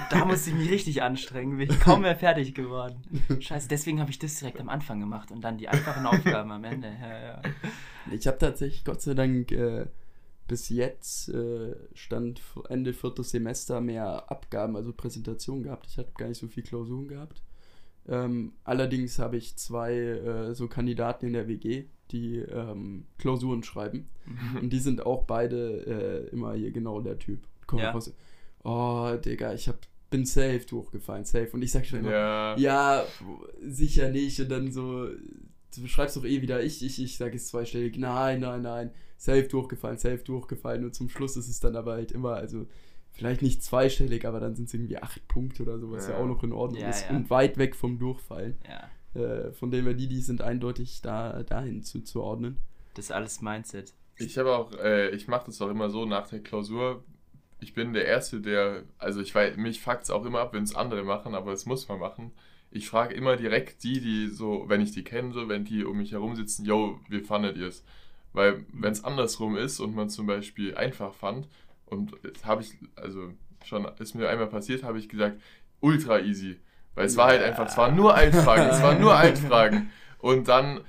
Speaker 3: Da musste ich mich richtig anstrengen, bin ich kaum mehr fertig geworden. Scheiße, deswegen habe ich das direkt am Anfang gemacht und dann die einfachen Aufgaben am Ende. Ja, ja.
Speaker 2: Ich habe tatsächlich Gott sei Dank äh, bis jetzt äh, stand Ende viertes Semester mehr Abgaben, also Präsentationen gehabt. Ich habe gar nicht so viel Klausuren gehabt. Ähm, allerdings habe ich zwei äh, so Kandidaten in der WG, die ähm, Klausuren schreiben. Und die sind auch beide äh, immer hier genau der Typ. Kommt
Speaker 3: Ja.
Speaker 2: so, oh, Digga, ich hab, bin safe durchgefallen, safe. Und ich sag schon immer,
Speaker 1: Ja.
Speaker 2: ja, sicher nicht. Und dann so, du schreibst doch eh wieder, ich, ich, ich sage es zweistellig. Nein, nein, nein. Safe durchgefallen, safe durchgefallen. Und zum Schluss ist es dann aber halt immer, also vielleicht nicht zweistellig, aber dann sind es irgendwie acht Punkte oder so, was ja,
Speaker 1: Ja.
Speaker 2: auch noch in Ordnung
Speaker 3: Ja,
Speaker 2: ist.
Speaker 3: ja.
Speaker 2: Und weit weg vom Durchfallen.
Speaker 3: ja,
Speaker 2: Äh, von dem her, die, die sind eindeutig da, dahin zuzuordnen.
Speaker 3: das ist alles Mindset.
Speaker 1: Ich habe auch, äh, ich mache das auch immer so nach der Klausur. Ich bin der Erste, der, also ich weiß, mich fuckt es auch immer ab, wenn es andere machen, aber das muss man machen. Ich frage immer direkt die, die so, wenn ich die kenne, so, wenn die um mich herum sitzen, yo, wie fandet ihr es? Weil, wenn es andersrum ist und man zum Beispiel einfach fand, und das habe ich, also schon, ist mir einmal passiert, habe ich gesagt, ultra easy. Weil es war halt
Speaker 2: Ja.
Speaker 1: einfach, es waren nur Altfragen, es waren nur Altfragen. Und dann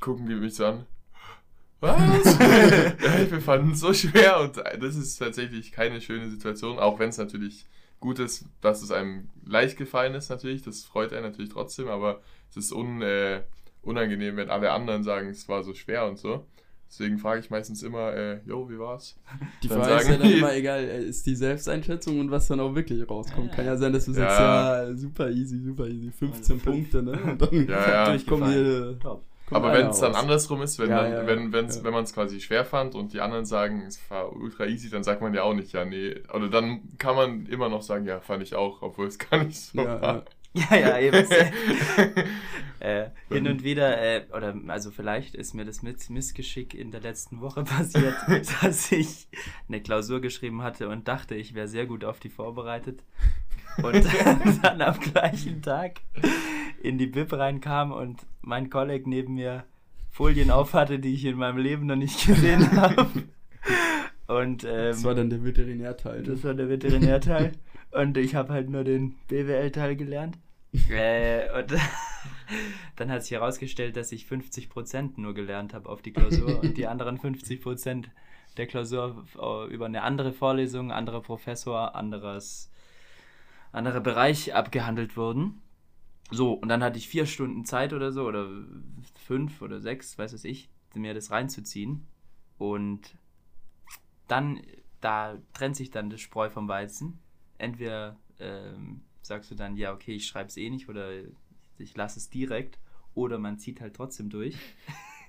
Speaker 1: gucken die mich so an, was? ja, wir fanden es so schwer und das ist tatsächlich keine schöne Situation, auch wenn es natürlich gut ist, dass es einem leicht gefallen ist natürlich, das freut einen natürlich trotzdem, aber es ist un, äh, unangenehm, wenn alle anderen sagen, es war so schwer und so. Deswegen frage ich meistens immer, äh, yo, wie war's?
Speaker 2: Die
Speaker 1: Dann
Speaker 2: Frage ist ja
Speaker 1: sagen
Speaker 2: dann
Speaker 1: die-
Speaker 2: immer egal, äh, ist die Selbsteinschätzung und was dann auch wirklich rauskommt.
Speaker 3: Ja.
Speaker 2: Kann ja sein, dass du sagst,
Speaker 1: Ja.
Speaker 2: ja, super easy, super easy, 15
Speaker 3: Also.
Speaker 2: Punkte, ne? Und dann
Speaker 1: Ja, ja.
Speaker 2: kommen hier,
Speaker 3: Top.
Speaker 2: Kommt
Speaker 1: Aber wenn es dann andersrum ist, wenn,
Speaker 2: Ja,
Speaker 1: dann,
Speaker 2: ja,
Speaker 1: wenn, wenn's,
Speaker 2: ja.
Speaker 1: wenn man es quasi schwer fand und die anderen sagen, es war ultra easy, dann sagt man ja auch nicht, ja, nee. Oder dann kann man immer noch sagen, ja, fand ich auch, obwohl es gar nicht so
Speaker 2: Ja,
Speaker 1: war.
Speaker 2: ja.
Speaker 3: Ja, ja, eben. äh, hin und wieder, äh, oder also vielleicht ist mir das mit Missgeschick in der letzten Woche passiert, dass ich eine Klausur geschrieben hatte und dachte, ich wäre sehr gut auf die vorbereitet. Und dann am gleichen Tag in die Bib reinkam und mein Kollege neben mir Folien aufhatte, die ich in meinem Leben noch nicht gesehen habe. Und ähm,
Speaker 2: Das war dann der Veterinärteil.
Speaker 3: das war der Veterinärteil. und ich habe halt nur den BWL-Teil gelernt. äh, und dann hat sich herausgestellt, dass ich 50% nur gelernt habe auf die Klausur und die anderen 50% der Klausur äh, über eine andere Vorlesung, anderer Professor, anderes, anderer Bereich abgehandelt wurden. So, und dann hatte ich vier Stunden Zeit oder so, oder fünf oder sechs, weiß es ich, mir das reinzuziehen. Und dann, da trennt sich dann das Spreu vom Weizen. Entweder ähm, sagst du dann, ja, okay, ich schreibe es eh nicht oder ich lasse es direkt, oder man zieht halt trotzdem durch.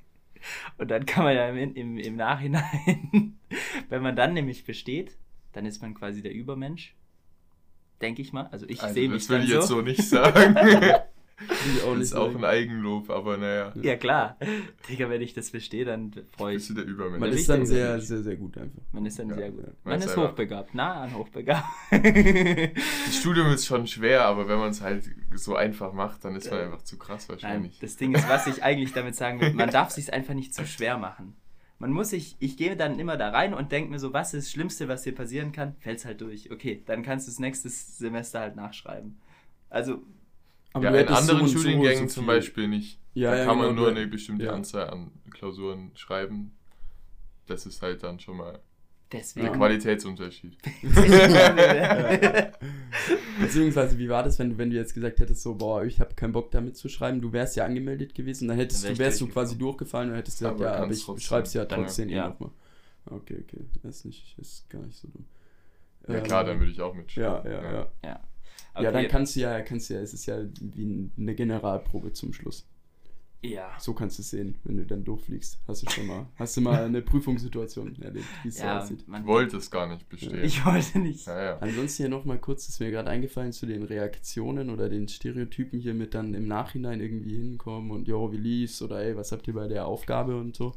Speaker 3: Und dann kann man ja im, im, im Nachhinein, wenn man dann nämlich besteht, dann ist man quasi der Übermensch. Denke ich mal. Also ich
Speaker 1: Also,
Speaker 3: sehe mich
Speaker 1: das will ich jetzt
Speaker 3: so.
Speaker 1: so nicht sagen.
Speaker 2: Will ich auch
Speaker 1: das
Speaker 2: nicht
Speaker 1: ist auch ein Eigenlob, aber naja.
Speaker 3: Ja klar. Digga, wenn ich das bestehe, dann freue
Speaker 1: Bist
Speaker 3: ich
Speaker 1: du der Übermensch.
Speaker 2: Man ist dann sehr, sehr, sehr gut einfach.
Speaker 3: Man ist dann
Speaker 1: Ja,
Speaker 3: sehr gut.
Speaker 2: ja.
Speaker 3: Man
Speaker 1: Man ist
Speaker 3: ist
Speaker 1: einfach-
Speaker 3: hochbegabt, nah an hochbegabt.
Speaker 1: Das Studium ist schon schwer, aber wenn man es halt so einfach macht, dann ist man einfach zu krass
Speaker 3: Nein,
Speaker 1: wahrscheinlich.
Speaker 3: das Ding ist, was ich eigentlich damit sagen will, man darf sich einfach nicht zu schwer machen. Man muss sich, ich gehe dann immer da rein und denke mir so, was ist das Schlimmste, was dir passieren kann? Fällt's halt durch. Okay, dann kannst du das nächste Semester halt nachschreiben. Also,
Speaker 2: Aber
Speaker 1: ja, in anderen
Speaker 2: so
Speaker 1: Studiengängen
Speaker 2: so
Speaker 1: zum Beispiel nicht.
Speaker 2: Ja,
Speaker 1: da
Speaker 2: ja,
Speaker 1: kann man
Speaker 2: genau,
Speaker 1: nur eine bestimmte
Speaker 2: ja.
Speaker 1: Anzahl an Klausuren schreiben. Das ist halt dann schon mal
Speaker 3: deswegen.
Speaker 1: der Qualitätsunterschied.
Speaker 2: Beziehungsweise, wie war das, wenn du, wenn du jetzt gesagt hättest, so, boah, ich habe keinen Bock damit zu schreiben, du wärst ja angemeldet gewesen, dann hättest
Speaker 3: Dann
Speaker 2: du, wärst du quasi durchgefallen und hättest gesagt,
Speaker 1: Aber
Speaker 2: ja, aber ich
Speaker 1: trotzdem.
Speaker 2: schreib's ja
Speaker 3: Dann-
Speaker 2: trotzdem eh
Speaker 3: ja.
Speaker 2: nochmal. Okay, okay, das ist nicht, ist gar nicht so dumm.
Speaker 1: Ja
Speaker 2: Ähm,
Speaker 1: klar, dann würde ich auch mitschreiben.
Speaker 2: Ja, ja, ja.
Speaker 3: ja.
Speaker 2: Ja, dann
Speaker 3: Okay.
Speaker 2: kannst du ja, kannst du ja, es ist ja wie eine Generalprobe zum Schluss.
Speaker 3: Ja.
Speaker 2: So kannst du es sehen, wenn du dann durchfliegst. Hast du schon mal, hast du mal eine Prüfungssituation erlebt, wie es so
Speaker 3: Ja,
Speaker 2: aussieht.
Speaker 3: man,
Speaker 1: Ich wollte es gar nicht bestehen.
Speaker 3: Ich wollte nicht.
Speaker 1: ja, ja.
Speaker 2: Ansonsten hier nochmal kurz, ist mir gerade eingefallen zu den Reaktionen oder den Stereotypen hier mit dann im Nachhinein irgendwie hinkommen und jo, wie lief's oder ey, was habt ihr bei der Aufgabe und so.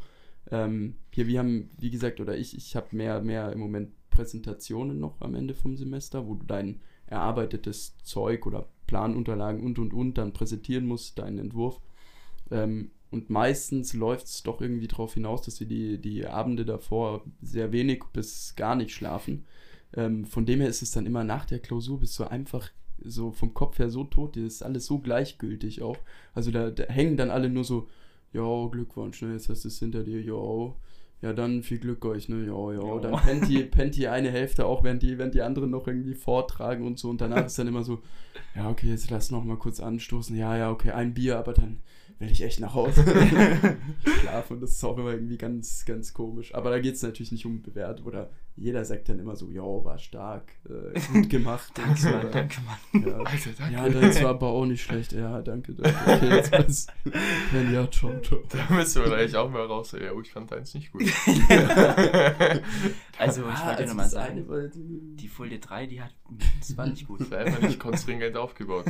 Speaker 2: Ähm, hier, wir haben, wie gesagt, oder ich, ich habe mehr, mehr im Moment Präsentationen noch am Ende vom Semester, wo du dein erarbeitetes Zeug oder Planunterlagen und und und dann präsentieren musst, deinen Entwurf. Ähm, und meistens läuft es doch irgendwie darauf hinaus, dass wir die, die Abende davor sehr wenig bis gar nicht schlafen. Ähm, von dem her ist es dann immer nach der Klausur bist du einfach so vom Kopf her so tot, dir ist alles so gleichgültig auch. Also da, da hängen dann alle nur so, ja, Glückwunsch, ne, jetzt hast du es hinter dir, ja, ja, dann viel Glück euch, ne, ja, ja.
Speaker 3: Jo.
Speaker 2: Dann pennt die, pennt die eine Hälfte auch, während die, während die anderen noch irgendwie vortragen und so. Und danach ist dann immer so, ja, okay, jetzt lass noch mal kurz anstoßen. Ja, ja, okay, ein Bier, aber dann will ich echt nach Hause. Schlafen. Das ist auch immer irgendwie ganz, ganz komisch. Aber da geht es natürlich nicht um Bewertung oder jeder sagt dann immer so, ja, war stark, äh, gut gemacht. und so.
Speaker 3: Danke, danke, Mann.
Speaker 2: Ja.
Speaker 1: Alter, danke.
Speaker 2: Ja, das war aber auch nicht schlecht. Ja, danke, danke. Okay, jetzt was. Ja, ciao, ciao.
Speaker 1: Da müssen wir eigentlich auch mal raus. Ja, oh, ich fand deins nicht gut.
Speaker 3: Also, ich
Speaker 2: Ah,
Speaker 3: wollte
Speaker 2: also
Speaker 3: nur mal
Speaker 2: das
Speaker 3: sagen, die Folie 3, die hat, das war nicht gut.
Speaker 1: Das war einfach nicht konstringent aufgebaut.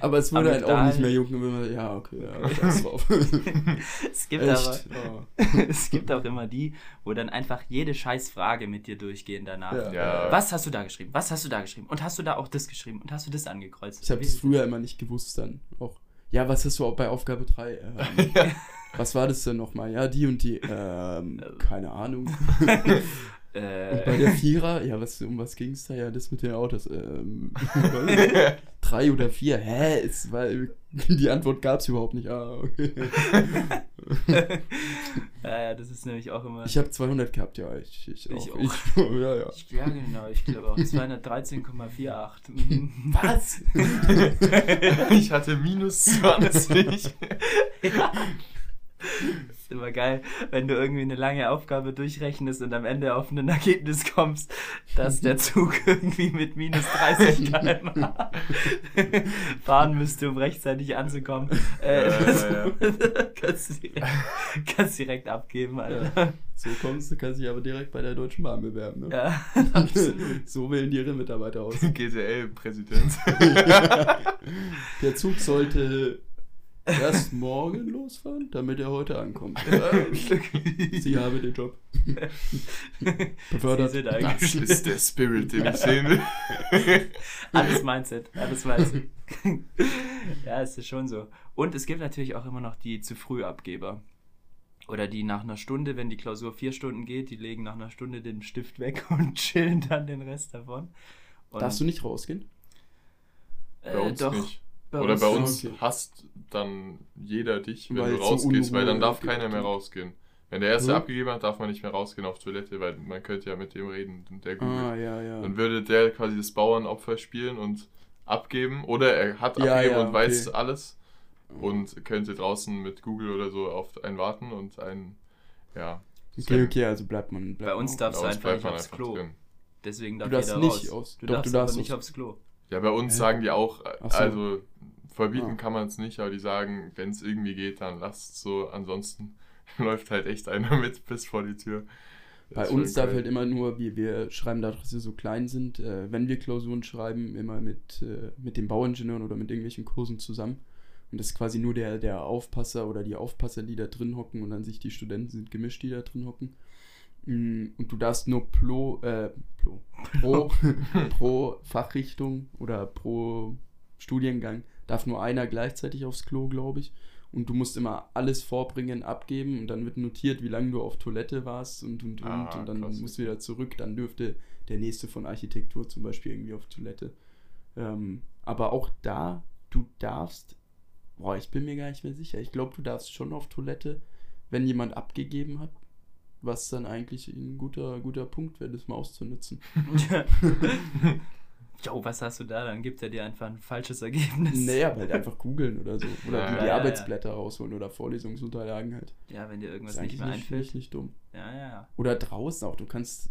Speaker 2: Aber es wurde
Speaker 3: Aber
Speaker 2: halt auch nicht mehr jung. wenn man- Ja, okay, ja, scheiß drauf.
Speaker 3: Es gibt aber?
Speaker 2: Ja.
Speaker 3: es gibt auch immer die, wo dann einfach jede scheiß Frage mit dir durchgehen danach.
Speaker 2: Ja.
Speaker 1: Ja.
Speaker 3: Was hast du da geschrieben? Was hast du da geschrieben? Und hast du da auch das geschrieben? Und hast du das angekreuzt?
Speaker 2: Ich habe es früher immer nicht gewusst dann auch. Ja, was hast du auch bei Aufgabe 3? Ähm, was war das denn nochmal? Ja, die und die. Ähm, keine Ahnung. Und bei
Speaker 3: Äh,
Speaker 2: der Vierer, ja, was, um was ging es da? Ja, das mit den Autos. Ähm? drei oder vier? Hä? Es war, die Antwort gab es überhaupt nicht. Ah, okay.
Speaker 3: ja, ja, das ist nämlich auch immer.
Speaker 2: Ich habe 200 gehabt, ja. Ich, ich, auch.
Speaker 3: Ich auch.
Speaker 2: Ich, ja, ja.
Speaker 3: Ich- ja, genau, ich glaube auch 213,48. Mhm.
Speaker 2: Was?
Speaker 1: ich hatte minus 20.
Speaker 3: ja. Ist immer geil, wenn du irgendwie eine lange Aufgabe durchrechnest und am Ende auf ein Ergebnis kommst, dass der Zug irgendwie mit minus 30 km fahren müsste, um rechtzeitig anzukommen. Äh,
Speaker 1: Ja,
Speaker 3: das
Speaker 1: ja, ja.
Speaker 3: Kannst, du direkt, kannst direkt abgeben, Alter.
Speaker 2: So kommst du, kannst dich aber direkt bei der Deutschen Bahn bewerben. Ne?
Speaker 3: Ja, absolut.
Speaker 2: So wählen die ihre Mitarbeiter aus.
Speaker 1: GTL-Präsident.
Speaker 2: Der Zug sollte erst morgen losfahren, damit er heute ankommt. Sie haben den Job. Befördert.
Speaker 3: Sie sind
Speaker 1: Das ist der Spirit, den ich sehen will.
Speaker 3: Alles Mindset, alles Mindset. ja, ist das schon so. Und es gibt natürlich auch immer noch die zu früh Abgeber. Oder die nach einer Stunde, wenn die Klausur vier Stunden geht, die legen nach einer Stunde den Stift weg und chillen dann den Rest davon. Und,
Speaker 2: Darfst du nicht rausgehen?
Speaker 1: Bei uns
Speaker 3: doch,
Speaker 1: nicht.
Speaker 3: bei
Speaker 1: Oder
Speaker 3: uns
Speaker 1: bei uns
Speaker 2: okay.
Speaker 1: hasst dann jeder dich, wenn
Speaker 2: Weil
Speaker 1: du
Speaker 2: es so
Speaker 1: rausgehst, weil dann darf keiner mehr rausgehen. Wenn der Erste
Speaker 2: Hm?
Speaker 1: abgegeben hat, darf man nicht mehr rausgehen auf Toilette, weil man könnte ja mit dem reden und der googelt.
Speaker 2: Ah, ja, ja.
Speaker 1: Dann würde der quasi das Bauernopfer spielen und abgeben. Oder er hat
Speaker 2: Ja,
Speaker 1: abgegeben
Speaker 2: ja,
Speaker 1: und weiß
Speaker 2: okay.
Speaker 1: alles und könnte draußen mit Google oder so auf einen warten und einen, ja.
Speaker 2: Okay, okay, also bleibt man. Bleibt
Speaker 3: Bei uns
Speaker 2: man
Speaker 3: darfst du
Speaker 1: bei uns
Speaker 3: einfach nicht aufs
Speaker 1: einfach
Speaker 3: Klo.
Speaker 1: drin.
Speaker 3: Deswegen darf
Speaker 2: Du darfst
Speaker 3: jeder
Speaker 2: nicht
Speaker 3: raus.
Speaker 2: aus-
Speaker 3: Du
Speaker 2: doch,
Speaker 3: darfst,
Speaker 2: du darfst
Speaker 3: aber nicht aufs Klo.
Speaker 1: Ja, bei uns
Speaker 2: Hä?
Speaker 1: sagen die auch,
Speaker 2: so.
Speaker 1: also verbieten
Speaker 2: Ah.
Speaker 1: kann man es nicht, aber die sagen, wenn es irgendwie geht, dann lasst so. Ansonsten läuft halt echt einer mit bis vor die Tür. Das
Speaker 2: Bei uns darf halt immer nur, wir, wir schreiben dadurch, dass wir so klein sind, äh, wenn wir Klausuren schreiben, immer mit, äh, mit den Bauingenieuren oder mit irgendwelchen Kursen zusammen. Und das ist quasi nur der, der Aufpasser oder die Aufpasser, die da drin hocken und an sich die Studenten sind gemischt, die da drin hocken. Mm, Und du darfst nur pro, äh, pro, pro, pro Fachrichtung oder pro Studiengang darf nur einer gleichzeitig aufs Klo, glaube ich. Und du musst immer alles vorbringen, abgeben und dann wird notiert, wie lange du auf Toilette warst und und und.
Speaker 1: Ah,
Speaker 2: und dann
Speaker 1: krass.
Speaker 2: musst du wieder zurück. Dann dürfte der nächste von Architektur zum Beispiel irgendwie auf Toilette. Ähm, aber auch da, du darfst, boah, ich bin mir gar nicht mehr sicher. Ich glaube, du darfst schon auf Toilette, wenn jemand abgegeben hat, was dann eigentlich ein guter, guter Punkt wäre, das mal auszunutzen.
Speaker 3: Jo, was hast du da? Dann gibt er dir einfach ein falsches Ergebnis.
Speaker 2: Naja, halt einfach googeln oder so. Oder
Speaker 1: Ja,
Speaker 2: die,
Speaker 1: ja,
Speaker 2: die
Speaker 3: ja.
Speaker 2: Arbeitsblätter rausholen oder Vorlesungsunterlagen halt.
Speaker 3: Ja, wenn dir irgendwas nicht mehr einfällt.
Speaker 2: nicht, nicht dumm.
Speaker 3: Ja, ja, ja.
Speaker 2: Oder draußen auch. Du kannst.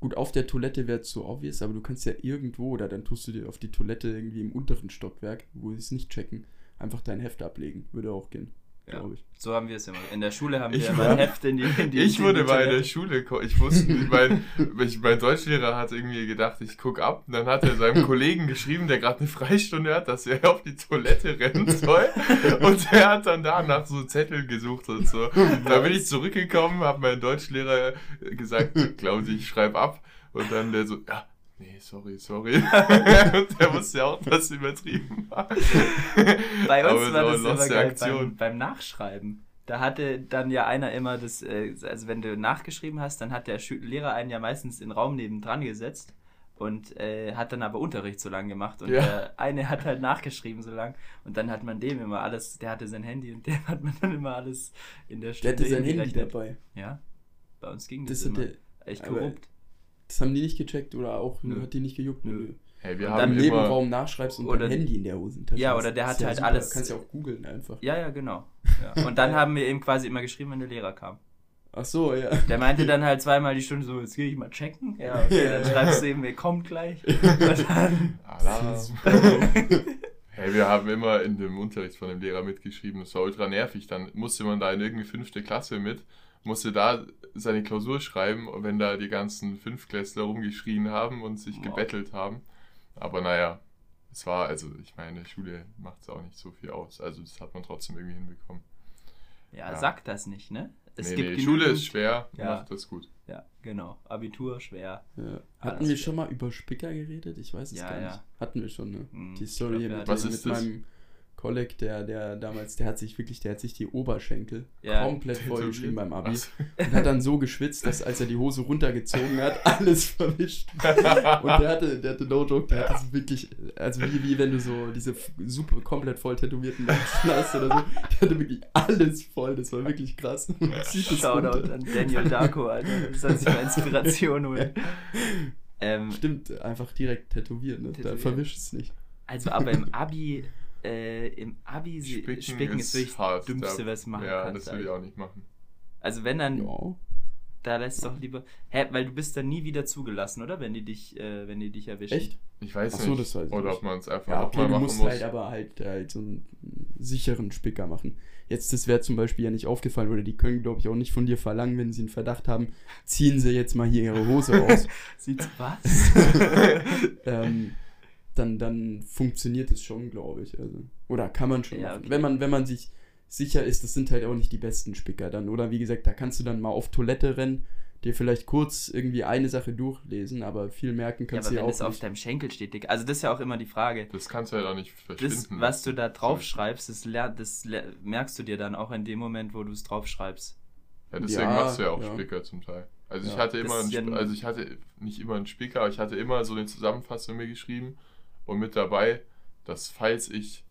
Speaker 2: Gut, auf der Toilette wäre es so obvious, aber du kannst ja irgendwo, oder dann tust du dir auf die Toilette irgendwie im unteren Stockwerk, wo sie es nicht checken, einfach dein Heft ablegen. Würde auch gehen,
Speaker 3: Ja.
Speaker 2: glaube ich.
Speaker 3: So haben wir es immer. In der Schule haben
Speaker 1: Ich
Speaker 3: wir immer ein Heft in die, in die
Speaker 1: Ich
Speaker 3: in
Speaker 1: wurde
Speaker 3: die
Speaker 1: mal in der. Schule, ich wusste, mein, ich, mein Deutschlehrer hat irgendwie gedacht, ich guck ab. Und dann hat er seinem Kollegen geschrieben, der gerade eine Freistunde hat, dass er auf die Toilette rennen soll. Und er hat dann da nach so Zetteln gesucht und so. Da bin ich zurückgekommen, habe meinem Deutschlehrer gesagt, glauben Sie, ich schreibe ab. Und dann der so, ja, nee, sorry, sorry. der wusste ja auch, dass es übertrieben war.
Speaker 3: Bei
Speaker 1: Aber
Speaker 3: uns
Speaker 1: es
Speaker 3: war das immer geil beim, beim Nachschreiben. Da hatte dann ja einer immer das, äh, also wenn du nachgeschrieben hast, dann hat der Lehrer einen ja meistens in den Raum nebendran gesetzt und äh, hat dann aber Unterricht so lang gemacht und
Speaker 1: Ja.
Speaker 3: der eine hat halt nachgeschrieben so lang und dann hat man dem immer alles, der hatte sein Handy und dem hat man dann immer alles in der
Speaker 2: Der
Speaker 3: Stunde
Speaker 2: hatte sein Handy dabei.
Speaker 3: Ja, bei uns ging das,
Speaker 2: Das,
Speaker 3: immer.
Speaker 2: der,
Speaker 3: Echt
Speaker 2: aber-
Speaker 3: korrupt.
Speaker 2: Das haben die nicht gecheckt oder auch
Speaker 3: Nö.
Speaker 2: hat die nicht gejuckt.
Speaker 3: Nö.
Speaker 2: Nö.
Speaker 1: Hey, wir
Speaker 3: Und
Speaker 1: haben
Speaker 3: dann
Speaker 2: Nebenraum nachschreibst und
Speaker 3: Oder-
Speaker 2: dein Handy in der Hosentasche.
Speaker 3: Ja, oder der
Speaker 2: Das
Speaker 3: hat
Speaker 2: ist ja
Speaker 3: halt
Speaker 2: super.
Speaker 3: alles-
Speaker 2: Kannst ja auch googeln einfach.
Speaker 3: Ja, ja, genau. Ja. Und dann haben wir eben quasi immer geschrieben, wenn der Lehrer kam.
Speaker 2: Ach so, ja.
Speaker 3: Der meinte dann halt zweimal die Stunde so, jetzt gehe ich mal checken. Ja, okay, dann schreibst du eben, ihr kommt gleich. Und dann.
Speaker 1: Hey, wir haben immer in dem Unterricht von dem Lehrer mitgeschrieben. Das war ultra nervig. Dann musste man da in irgendwie fünfte Klasse mit, musste da seine Klausur schreiben, wenn da die ganzen Fünftklässler rumgeschrien haben und sich
Speaker 3: Wow.
Speaker 1: gebettelt haben. Aber naja, es war, also ich meine, Schule macht es auch nicht so viel aus. Also das hat man trotzdem irgendwie hinbekommen.
Speaker 3: ja,
Speaker 1: Ja.
Speaker 3: sag das nicht, ne? Es
Speaker 1: nee,
Speaker 3: gibt
Speaker 1: nee, Schule ist schwer,
Speaker 3: Ja.
Speaker 1: macht das gut.
Speaker 3: Ja, genau. Abitur schwer.
Speaker 2: Ja. Hatten wir
Speaker 3: ist
Speaker 2: schon mal über Spicker geredet? Ich weiß es
Speaker 3: Ja,
Speaker 2: gar
Speaker 3: ja.
Speaker 2: nicht. Hatten wir schon, ne?
Speaker 3: Hm,
Speaker 2: Die Story
Speaker 3: glaub,
Speaker 2: mit,
Speaker 1: Was
Speaker 2: mit
Speaker 1: ist das?
Speaker 2: meinem Kolleg, der, der damals, der hat sich wirklich, der hat sich die Oberschenkel
Speaker 3: Ja.
Speaker 2: komplett vollgeschrieben beim Abi.
Speaker 1: Also,
Speaker 2: Und hat dann so geschwitzt, dass als er die Hose runtergezogen hat, alles verwischt. Und der hatte, der hatte no joke, der hatte so wirklich, also wie, wie wenn du so diese super komplett voll tätowierten Menschen hast oder so, der hatte wirklich alles voll, das war wirklich krass. Es
Speaker 3: Shoutout an Daniel Darko, Alter. Das soll sich mal Inspiration holen. Ähm,
Speaker 2: Stimmt, einfach direkt tätowiert, ne? Da
Speaker 3: Tätowiert.
Speaker 2: verwischt es nicht.
Speaker 3: also aber im Abi, äh, im Abi
Speaker 1: Spicken,
Speaker 3: Spicken, ist, wirklich
Speaker 1: hart.
Speaker 3: das Dümmste, was du machen
Speaker 1: Ja,
Speaker 3: kannst.
Speaker 1: das will ich
Speaker 3: Alter.
Speaker 1: auch nicht machen.
Speaker 3: Also wenn dann,
Speaker 2: Ja.
Speaker 3: da lässt doch lieber. Hä, weil du bist dann nie wieder zugelassen, oder? Wenn die dich, äh, wenn die dich erwischen.
Speaker 2: Echt?
Speaker 1: Ich weiß
Speaker 2: Ach so,
Speaker 1: nicht.
Speaker 2: das weiß ich
Speaker 1: Oder
Speaker 2: nicht.
Speaker 1: ob man es einfach
Speaker 2: Ja, okay, du
Speaker 1: machen
Speaker 2: musst
Speaker 1: muss.
Speaker 2: halt aber halt, halt so einen sicheren Spicker machen. Jetzt, das wäre zum Beispiel ja nicht aufgefallen, oder die können, glaube ich, auch nicht von dir verlangen, wenn sie einen Verdacht haben, ziehen sie jetzt mal hier ihre Hose aus.
Speaker 3: Sieht's was?
Speaker 2: ähm, dann, dann funktioniert es schon, glaube ich. Also, oder kann man schon
Speaker 3: Ja,
Speaker 2: machen.
Speaker 3: okay.
Speaker 2: Wenn man, wenn man sich sicher ist, das sind halt auch nicht die besten Spicker dann. Oder wie gesagt, da kannst du dann mal auf Toilette rennen, dir vielleicht kurz irgendwie eine Sache durchlesen, aber viel merken
Speaker 3: Ja,
Speaker 2: kannst
Speaker 3: aber
Speaker 2: du
Speaker 3: wenn
Speaker 2: ja
Speaker 3: es
Speaker 2: auch
Speaker 3: auf
Speaker 2: nicht.
Speaker 3: deinem Schenkel steht, Dick. Also das ist ja auch immer die Frage.
Speaker 1: Das kannst du ja doch nicht verschwinden.
Speaker 3: was du da
Speaker 1: lassen.
Speaker 3: drauf schreibst, das, das merkst du dir dann auch in dem Moment, wo du es drauf schreibst.
Speaker 1: Ja, deswegen
Speaker 2: Ja,
Speaker 1: machst du ja auch
Speaker 2: ja.
Speaker 1: Spicker zum Teil. Also ich
Speaker 2: Ja,
Speaker 1: hatte immer, einen,
Speaker 3: ja
Speaker 1: also ich hatte nicht immer einen Spicker, aber ich hatte immer so eine Zusammenfassung mir geschrieben und mit dabei, dass falls ich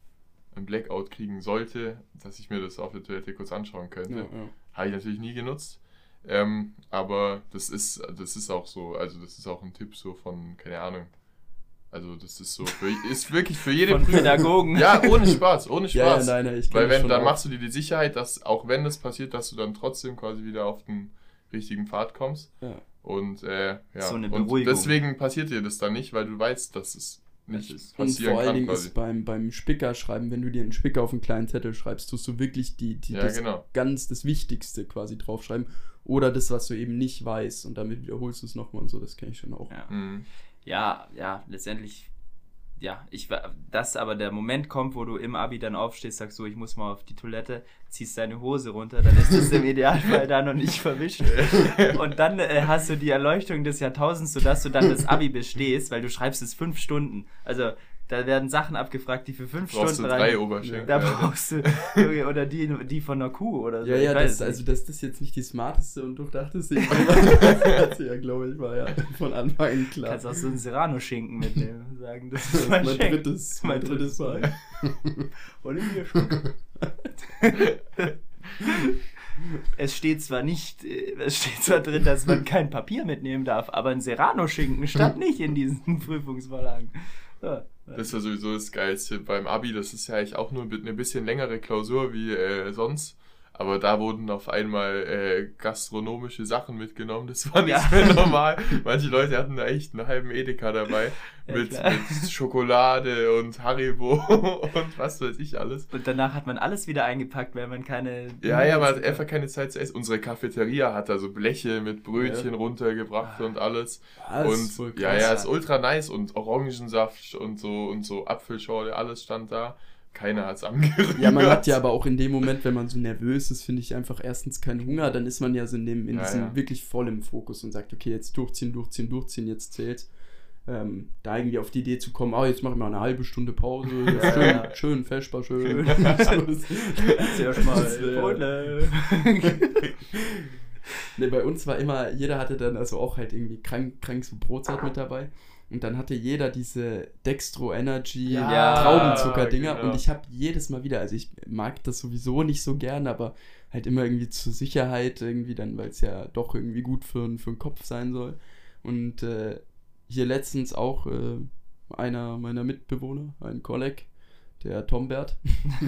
Speaker 1: ein Blackout kriegen sollte, dass ich mir das auf der Toilette kurz anschauen könnte.
Speaker 2: Ja, ja.
Speaker 1: Habe ich natürlich nie genutzt. Ähm, aber das ist, das ist auch so, also das ist auch ein Tipp so von, keine Ahnung. Also das ist so, für, ist wirklich für jede
Speaker 3: Von
Speaker 1: Prüfung.
Speaker 3: Pädagogen.
Speaker 1: Ja, ohne Spaß, ohne
Speaker 2: Ja, ja,
Speaker 1: Spaß.
Speaker 2: nein,
Speaker 1: Weil wenn, dann
Speaker 2: auch.
Speaker 1: machst du dir die Sicherheit, dass auch wenn das passiert, dass du dann trotzdem quasi wieder auf den richtigen Pfad kommst.
Speaker 2: Ja.
Speaker 1: Und äh, ja,
Speaker 3: So eine
Speaker 1: und
Speaker 3: Beruhigung.
Speaker 1: deswegen passiert dir das dann nicht, weil du weißt, dass es nicht
Speaker 2: Und vor allen Dingen
Speaker 1: quasi.
Speaker 2: ist beim, beim Spicker schreiben, wenn du dir einen Spicker auf einen kleinen Zettel schreibst, tust du wirklich die, die
Speaker 1: Ja,
Speaker 2: das
Speaker 1: genau.
Speaker 2: ganz das Wichtigste quasi draufschreiben. Oder das, was du eben nicht weißt und damit wiederholst du es nochmal und so, das kenne ich schon auch.
Speaker 3: Ja.
Speaker 1: Mhm.
Speaker 3: Ja, ja, letztendlich, ja, ich war, dass aber der Moment kommt, wo du im Abi dann aufstehst, sagst so, ich muss mal auf die Toilette, ziehst deine Hose runter, dann ist es im Idealfall da noch nicht verwischt. Und dann äh, hast du die Erleuchtung des Jahrtausends, sodass du dann das Abi bestehst, weil du schreibst es fünf Stunden. Also, da werden Sachen abgefragt, die für fünf
Speaker 1: Brauchst du
Speaker 3: Stunden
Speaker 1: drei
Speaker 3: rein.
Speaker 1: Oberschenkel.
Speaker 3: Da brauchst du, oder die, die von einer Kuh oder so.
Speaker 2: Ja, ja, das, also dass das jetzt nicht die smarteste und durchdachteste Idee war, das ja, glaube ich, war ja von Anfang an klar.
Speaker 3: kannst auch so einen Serrano-Schinken mitnehmen sagen, das
Speaker 2: Das
Speaker 3: ist mein,
Speaker 2: mein, drittes, mein drittes Mal.
Speaker 3: Olivier Es steht zwar nicht, äh, es steht zwar drin, dass man kein Papier mitnehmen darf, aber ein Serrano-Schinken stand nicht in diesen Prüfungsvorlagen. Ja.
Speaker 1: Das ist ja sowieso das Geilste beim Abi. Das ist ja eigentlich auch nur eine bisschen längere Klausur wie äh, sonst. Aber da wurden auf einmal äh, gastronomische Sachen mitgenommen. Das war nicht
Speaker 3: Ja.
Speaker 1: mehr normal. Manche Leute hatten da echt einen halben Edeka dabei.
Speaker 3: Ja,
Speaker 1: mit, mit Schokolade und Haribo und was weiß ich alles.
Speaker 3: Und danach hat man alles wieder eingepackt, weil man keine.
Speaker 1: Ja, ja, man hat einfach keine Zeit zu essen. Unsere Cafeteria hat da so Bleche mit Brötchen runtergebracht und alles.
Speaker 2: Ah, das ist voll
Speaker 1: und ja, ja, ist ultra nice und Orangensaft und so und so Apfelschorle, alles stand da. Keiner hat's angerührt.
Speaker 2: Ja, man hat ja aber auch in dem Moment, wenn man so nervös ist, finde ich einfach erstens keinen Hunger, dann ist man ja so in, dem, in
Speaker 1: Ja,
Speaker 2: diesem
Speaker 1: ja.
Speaker 2: wirklich voll im Fokus und sagt, okay, jetzt durchziehen, durchziehen, durchziehen, jetzt zählt's. Ähm, da irgendwie auf die Idee zu kommen, oh, jetzt mache ich mal eine halbe Stunde Pause,
Speaker 3: Ja,
Speaker 2: schön,
Speaker 3: ja.
Speaker 2: schön, Feschbar, schön.
Speaker 3: Schön.
Speaker 2: So, das-
Speaker 3: Zuerst mal
Speaker 2: das wär-
Speaker 3: Brötle.
Speaker 2: Ne, bei uns war immer, jeder hatte dann also auch halt irgendwie krank, krank so Brotzeit mit dabei. Und dann hatte jeder diese Dextro Energy
Speaker 3: Ja,
Speaker 2: Traubenzucker-Dinger.
Speaker 1: genau.
Speaker 2: Und ich habe jedes Mal wieder, also ich mag das sowieso nicht so gern, aber halt immer irgendwie zur Sicherheit, irgendwie dann, weil es ja doch irgendwie gut für, für den Kopf sein soll. Und äh, hier letztens auch äh, einer meiner Mitbewohner, ein Kolleg, der Tombert,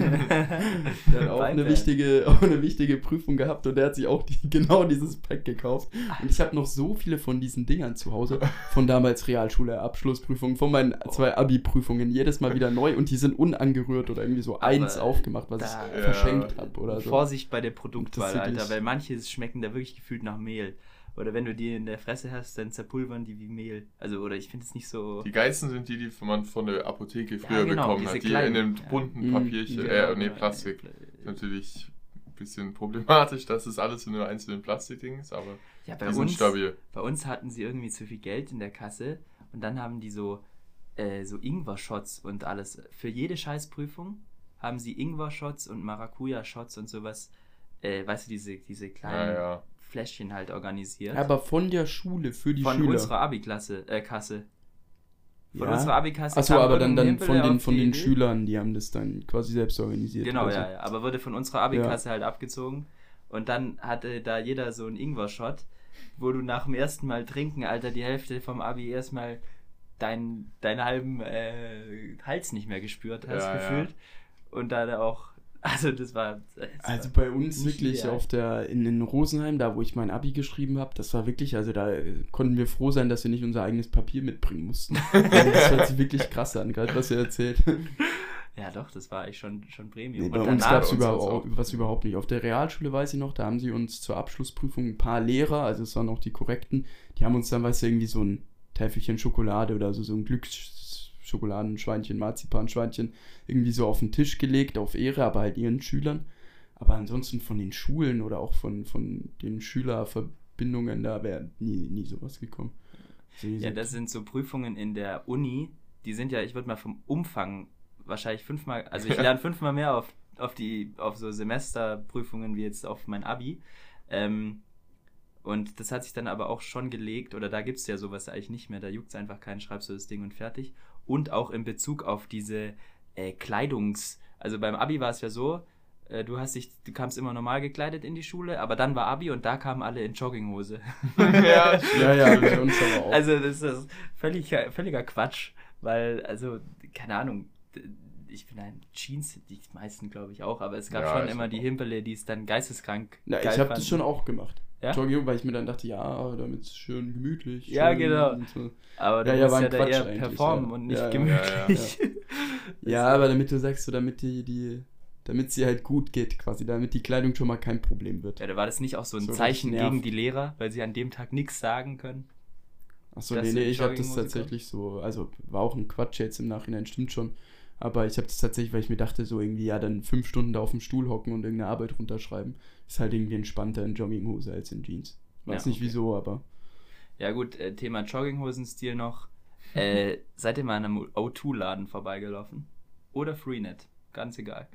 Speaker 2: der hat auch eine wichtige, auch eine wichtige Prüfung gehabt und der hat sich auch die, genau dieses Pack gekauft. Und ich habe noch so viele von diesen Dingern zu Hause, von damals Realschule, Abschlussprüfungen, von meinen zwei Abi-Prüfungen, jedes Mal wieder neu und die sind unangerührt oder irgendwie so eins aufgemacht, was
Speaker 3: da-
Speaker 2: ich
Speaker 1: Ja.
Speaker 2: verschenkt habe oder so.
Speaker 3: Vorsicht bei der Produktwahl, Alter, weil manche schmecken da wirklich gefühlt nach Mehl. Oder wenn du die in der Fresse hast, dann zerpulvern die wie Mehl. Also, oder ich finde es nicht so.
Speaker 1: Die geilsten sind die, die man von der Apotheke früher
Speaker 3: genau,
Speaker 1: bekommen hat. Die
Speaker 3: kleinen,
Speaker 1: in dem
Speaker 3: ja.
Speaker 1: bunten
Speaker 2: Mhm,
Speaker 1: Papierchen,
Speaker 3: Genau,
Speaker 1: äh, nee,
Speaker 3: ja,
Speaker 1: Plastik.
Speaker 3: ja.
Speaker 1: Natürlich ein bisschen problematisch, dass das alles in nur einzelnen Plastikdingen ist, aber
Speaker 3: Ja, bei
Speaker 1: die sind
Speaker 3: uns,
Speaker 1: stabil.
Speaker 3: bei uns hatten sie irgendwie zu viel Geld in der Kasse und dann haben die so, äh, so Ingwer-Shots und alles. Für jede Scheißprüfung haben sie Ingwer-Shots und Maracuja-Shots und sowas, äh, weißt du, diese, diese kleinen
Speaker 1: Ja, ja.
Speaker 3: Fläschchen halt organisiert.
Speaker 2: Aber von der Schule für die
Speaker 3: von
Speaker 2: Schüler.
Speaker 3: unserer Abi-Klasse, äh, Kasse. Von
Speaker 2: Ja.
Speaker 3: unserer Abi-Kasse.
Speaker 2: Achso, aber dann, dann
Speaker 3: Himpel
Speaker 2: von den, von den
Speaker 3: Idee.
Speaker 2: Schülern, die haben das dann quasi selbst organisiert.
Speaker 3: Genau,
Speaker 2: so.
Speaker 3: ja, ja. Aber wurde von unserer Abi-Kasse halt abgezogen. Und dann hatte da jeder so einen Ingwer-Shot, wo du nach dem ersten Mal trinken, Alter, die Hälfte vom Abi erstmal deinen deinen halben äh, Hals nicht mehr gespürt hast,
Speaker 1: Ja, ja.
Speaker 3: gefühlt. Und dann auch, also das war. Das
Speaker 2: Also bei uns wirklich
Speaker 3: ideal.
Speaker 2: auf der, in, in Rosenheim, da wo ich mein Abi geschrieben habe, das war wirklich, also da konnten wir froh sein, dass wir nicht unser eigenes Papier mitbringen mussten. Also das hört sich wirklich krass an, gerade was ihr erzählt.
Speaker 3: Ja, doch, das war eigentlich schon, schon Premium.
Speaker 2: Nee, bei
Speaker 3: Und
Speaker 2: uns gab es
Speaker 1: bei uns hat's
Speaker 2: über,
Speaker 1: auch
Speaker 2: was überhaupt nicht. Auf der Realschule weiß ich noch, da haben sie uns zur Abschlussprüfung ein paar Lehrer, also es waren auch die korrekten, die haben uns dann, weißt du, irgendwie so ein Täfelchen Schokolade oder so, so ein Glücksschokoladenschweinchen, Marzipanschweinchen irgendwie so auf den Tisch gelegt, auf Ehre, aber halt ihren Schülern. Aber ansonsten von den Schulen oder auch von, von den Schülerverbänden Bindungen, da wäre nie, nie sowas gekommen. Also
Speaker 3: Ja, das sind so Prüfungen in der Uni, die sind ja, ich würde mal vom Umfang wahrscheinlich fünfmal, also ich lerne fünfmal mehr auf, auf die, auf so Semesterprüfungen wie jetzt auf mein Abi. Ähm, und das hat sich dann aber auch schon gelegt, oder da gibt es ja sowas eigentlich nicht mehr, da juckt es einfach keinen, schreibst du das Ding und fertig. Und auch in Bezug auf diese äh, Kleidungs-, also beim Abi war es ja so, äh, du hast dich, du kamst immer normal gekleidet in die Schule, aber dann war Abi und da kamen alle in Jogginghose.
Speaker 1: ja,
Speaker 2: ja, ja, bei uns aber auch.
Speaker 3: Also das ist völlig, völliger Quatsch, weil, also, keine Ahnung, ich bin ein Jeans, die meisten glaube ich auch, aber es gab
Speaker 1: Ja,
Speaker 3: schon immer
Speaker 1: hab
Speaker 3: die. Himpele, die es dann geisteskrank
Speaker 2: Na,
Speaker 3: geil
Speaker 2: ich habe das schon auch gemacht.
Speaker 3: Ja?
Speaker 2: Jogging, weil ich mir dann dachte, ja, damit ist schön gemütlich.
Speaker 3: Ja,
Speaker 2: schön
Speaker 3: genau.
Speaker 2: So.
Speaker 3: Aber du
Speaker 2: Ja, ja,
Speaker 3: musst ja
Speaker 2: ein
Speaker 3: da eher performen
Speaker 2: ja.
Speaker 3: und nicht
Speaker 2: Ja, ja.
Speaker 3: gemütlich.
Speaker 2: Ja, aber damit du sagst, so damit die, die, damit sie halt gut geht, quasi, damit die Kleidung schon mal kein Problem wird.
Speaker 3: Ja, da war das nicht auch so ein
Speaker 2: So
Speaker 3: Zeichen gegen die Lehrer, weil sie an dem Tag nichts sagen können?
Speaker 2: Achso, nee, nee, ich habe das
Speaker 3: Jogginghose
Speaker 2: tatsächlich so, also war auch ein Quatsch jetzt im Nachhinein, stimmt schon. Aber ich habe das tatsächlich, weil ich mir dachte, so irgendwie, ja, dann fünf Stunden da auf dem Stuhl hocken und irgendeine Arbeit runterschreiben, ist halt irgendwie entspannter in Jogginghose als in Jeans. Weiß
Speaker 3: Ja,
Speaker 2: nicht
Speaker 3: okay.
Speaker 2: wieso, aber.
Speaker 3: Ja gut, äh, Thema Jogginghosenstil noch. Äh, seid ihr mal an einem O2-Laden vorbeigelaufen? Oder Freenet? Ganz egal.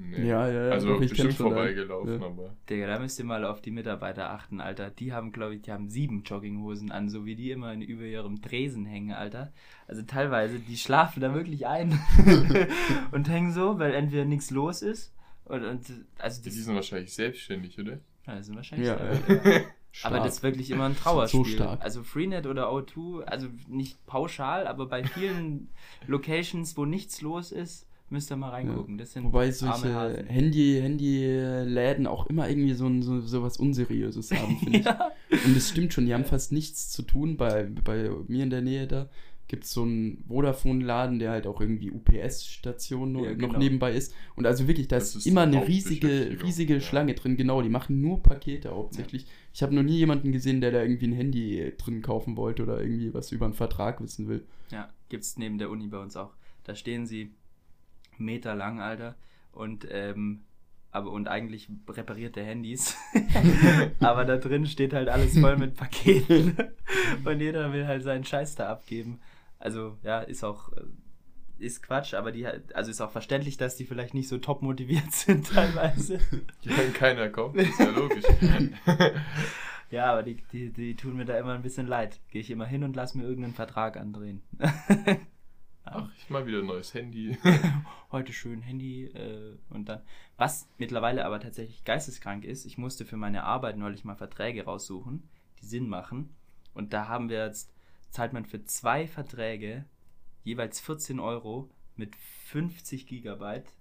Speaker 1: Nee.
Speaker 2: Ja, ja, ja,
Speaker 1: Also
Speaker 2: doch, ich
Speaker 1: bestimmt vorbeigelaufen,
Speaker 2: Ja.
Speaker 1: aber.
Speaker 3: Digga, da müsst ihr mal auf die Mitarbeiter achten, Alter. Die haben, glaube ich, die haben sieben Jogginghosen an, so wie die immer in, über ihrem Tresen hängen, Alter. Also teilweise, die schlafen da wirklich ein und hängen so, weil entweder nichts los ist. Und, und also
Speaker 1: Die sind wahrscheinlich selbstständig, oder?
Speaker 3: ja, das sind wahrscheinlich
Speaker 2: Ja,
Speaker 3: ja,
Speaker 2: ja.
Speaker 3: Aber das ist wirklich immer ein Trauerspiel.
Speaker 2: So stark.
Speaker 3: Also Freenet oder O2, also nicht pauschal, aber bei vielen Locations, wo nichts los ist, müsst ihr mal reingucken. Das sind
Speaker 2: Wobei solche. Handy, Handy-Läden auch immer irgendwie so, ein, so, so was Unseriöses haben, finde ich.
Speaker 3: ja.
Speaker 2: Und es stimmt schon, die haben fast nichts zu tun. Bei, bei mir in der Nähe da gibt es so einen Vodafone-Laden, der halt auch irgendwie UPS-Station
Speaker 3: Ja,
Speaker 2: noch
Speaker 3: genau.
Speaker 2: nebenbei ist. Und also wirklich, da
Speaker 1: Das
Speaker 2: ist immer eine riesige, riesige
Speaker 1: ja.
Speaker 2: Schlange drin. Genau, die machen nur Pakete hauptsächlich. Ich habe noch nie jemanden gesehen, der da irgendwie ein Handy drin kaufen wollte oder irgendwie was über einen Vertrag wissen will.
Speaker 3: Ja, gibt's neben der Uni bei uns auch. Da stehen sie Meter lang, Alter. Und, ähm, aber und eigentlich reparierte Handys. aber da drin steht halt alles voll mit Paketen. und jeder will halt seinen Scheiß da abgeben. Also, ja, ist auch. äh, Ist Quatsch, aber die halt- also ist auch verständlich, dass die vielleicht nicht so top motiviert sind teilweise.
Speaker 1: Ja, wenn keiner kommt, ist ja logisch.
Speaker 3: Ja, aber die, die, die tun mir da immer ein bisschen leid. Gehe ich immer hin und lass mir irgendeinen Vertrag andrehen.
Speaker 1: Ach, ich mal wieder ein neues Handy.
Speaker 3: heute schön Handy äh, und dann. Was mittlerweile aber tatsächlich geisteskrank ist, ich musste für meine Arbeit neulich mal Verträge raussuchen, die Sinn machen. Und da haben wir jetzt, zahlt man für zwei Verträge jeweils 14 Euro mit 50 Gigabyte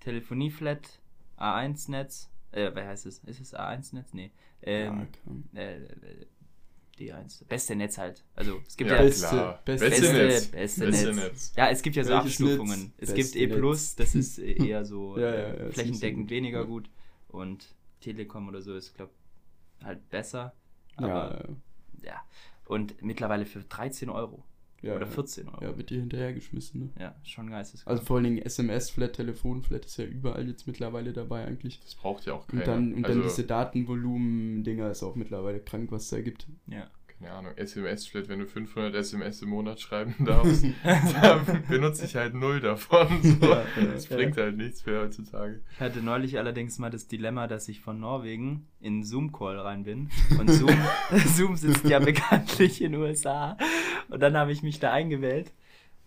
Speaker 3: Telefonieflat, A1-Netz, äh, wer heißt es? Ist es A1-Netz? Nee. Ähm,
Speaker 2: Ja, komm.
Speaker 3: äh, äh, D1. Beste Netz halt. Also es gibt
Speaker 1: ja,
Speaker 3: ja,
Speaker 2: Beste-
Speaker 1: klar.
Speaker 2: beste-
Speaker 1: Beste,
Speaker 3: Beste-
Speaker 1: Netz.
Speaker 3: beste
Speaker 1: Beste
Speaker 3: Netz.
Speaker 1: Netz.
Speaker 3: Ja, es gibt ja so
Speaker 2: Welches
Speaker 3: Abstufungen.
Speaker 2: Netz?
Speaker 3: Es
Speaker 2: Beste
Speaker 3: gibt E+,
Speaker 2: Netz.
Speaker 3: das ist äh, eher so
Speaker 2: Ja, ja,
Speaker 3: äh,
Speaker 2: ja,
Speaker 3: flächendeckend weniger
Speaker 2: Ja.
Speaker 3: gut. Und Telekom oder so ist, glaube halt besser.
Speaker 2: Ja,
Speaker 3: Aber ja, Und mittlerweile für 13 Euro.
Speaker 2: Ja,
Speaker 3: oder
Speaker 2: ja.
Speaker 3: 14 Euro.
Speaker 2: Ja, wird dir hinterhergeschmissen, ne?
Speaker 3: Ja, schon geisteskrank.
Speaker 2: Also vor allen Dingen SMS-Flat, Telefon-Flat ist ja überall jetzt mittlerweile dabei eigentlich.
Speaker 1: Das braucht ja auch keiner.
Speaker 2: Und dann, und
Speaker 1: also,
Speaker 2: dann diese Datenvolumen-Dinger ist auch mittlerweile krank, was es da gibt.
Speaker 3: ja.
Speaker 1: Keine Ahnung, SMS-Flat, wenn du 500 SMS im Monat schreiben darfst, dann benutze ich halt null davon. So.
Speaker 2: Ja, ja.
Speaker 1: Das bringt halt nichts mehr heutzutage.
Speaker 3: Ich hatte neulich allerdings mal das Dilemma, dass ich von Norwegen in Zoom-Call rein bin. Und Zoom, Zoom sitzt ja bekanntlich in den USA. Und dann habe ich mich da eingewählt.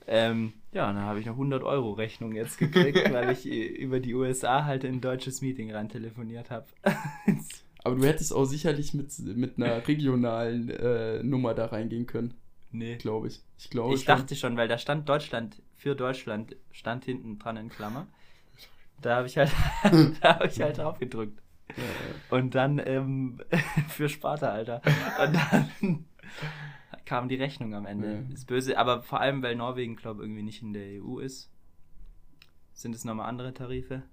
Speaker 3: Ähm, ja, und dann habe ich eine 100-Euro-Rechnung jetzt gekriegt, weil ich äh, über die USA halt in ein deutsches Meeting rein telefoniert habe.
Speaker 2: Aber du hättest auch sicherlich mit, mit einer regionalen äh, Nummer da reingehen können,
Speaker 3: nee.
Speaker 2: glaube ich. Ich glaube
Speaker 3: Ich
Speaker 2: schon.
Speaker 3: dachte schon, weil da stand Deutschland, für Deutschland stand hinten dran in Klammer. Da habe ich halt, da habe ich halt drauf gedrückt.
Speaker 2: Ja, ja.
Speaker 3: Und dann ähm, für Sparta, Alter. Und dann kam die Rechnung am Ende.
Speaker 2: Ja.
Speaker 3: Ist böse, aber vor allem, weil Norwegen, glaube irgendwie nicht in der EU ist. Sind es nochmal andere Tarife?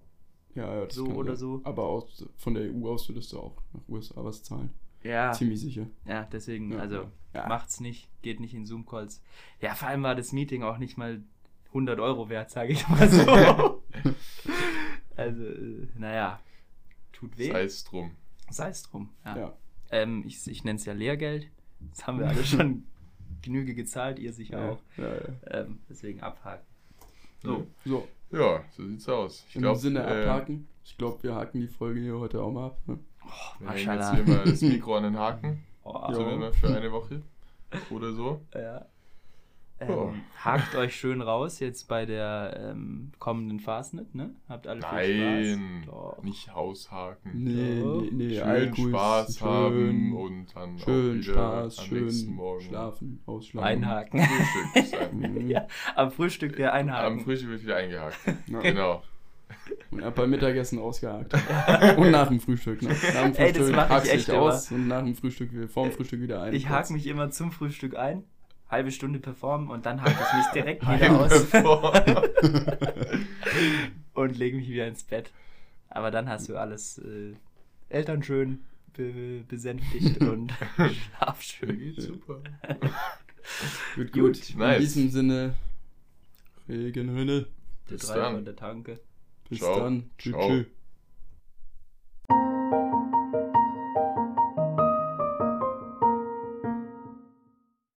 Speaker 2: Ja, ja, das
Speaker 3: So
Speaker 2: kann
Speaker 3: oder
Speaker 2: sein.
Speaker 3: so.
Speaker 2: Aber aus, von der EU aus würdest du auch nach USA was zahlen.
Speaker 3: Ja.
Speaker 2: Ziemlich sicher.
Speaker 3: Ja, deswegen,
Speaker 2: Ja,
Speaker 3: also
Speaker 2: ja.
Speaker 3: macht's nicht, geht nicht in Zoom-Calls. Ja, vor allem war das Meeting auch nicht mal 100 Euro wert, sage ich mal so. also, äh, naja, tut weh.
Speaker 1: Sei es drum.
Speaker 3: Sei es drum. Ja.
Speaker 2: Ja.
Speaker 3: Ähm, ich ich nenne es ja Lehrgeld. Das haben wir alle schon Genüge gezahlt, ihr sicher
Speaker 2: Ja,
Speaker 3: auch.
Speaker 2: ja, ja.
Speaker 3: Ähm, deswegen abhaken.
Speaker 1: So.
Speaker 2: So,
Speaker 1: Ja, so sieht's aus. Ich glaub,
Speaker 2: dem Sinne
Speaker 1: äh,
Speaker 2: abhaken. Ich glaube, wir haken die Folge hier heute auch mal ab. Ne?
Speaker 1: Wir hängen jetzt hier mal das Mikro an den Haken.
Speaker 3: Oh,
Speaker 1: So immer für eine Woche. Oder so.
Speaker 3: Ja.
Speaker 1: Oh.
Speaker 3: Ähm, hakt euch schön raus jetzt bei der ähm, kommenden Fastnet, ne? Habt alle viel
Speaker 1: Nein, nicht haushaken.
Speaker 2: Nee, nee, nee.
Speaker 1: schön
Speaker 2: Alkohol
Speaker 1: Spaß
Speaker 2: schön,
Speaker 1: haben und dann auch
Speaker 2: Schön
Speaker 1: wieder
Speaker 2: Spaß,
Speaker 1: am nächsten
Speaker 2: schön
Speaker 1: Morgen
Speaker 2: schlafen, ausschlafen.
Speaker 3: Einhaken.
Speaker 1: Frühstück sein.
Speaker 3: Ja, am Frühstück der Einhaken.
Speaker 1: Am Frühstück wird wieder eingehakt. Genau.
Speaker 2: Und ab beim Mittagessen ausgehakt. und nach dem Frühstück. Ne? Nach dem
Speaker 3: Ey, das
Speaker 2: Frühstück
Speaker 3: mach ich echt
Speaker 2: aus und nach dem Frühstück, wieder- vorm Frühstück wieder ein.
Speaker 3: Ich hake mich immer zum Frühstück ein, halbe Stunde performen und dann hake ich mich direkt wieder aus und lege mich wieder ins Bett. Aber dann hast du alles äh, Eltern schön be besänftigt und schlaf schön.
Speaker 1: Geht super.
Speaker 2: Gut, gut.
Speaker 3: Gut,
Speaker 1: nice.
Speaker 2: In diesem Sinne, Regenhülle.
Speaker 3: Der
Speaker 1: Bis
Speaker 3: von der Tanke.
Speaker 2: Bis
Speaker 1: Ciao.
Speaker 2: dann. Tschüss.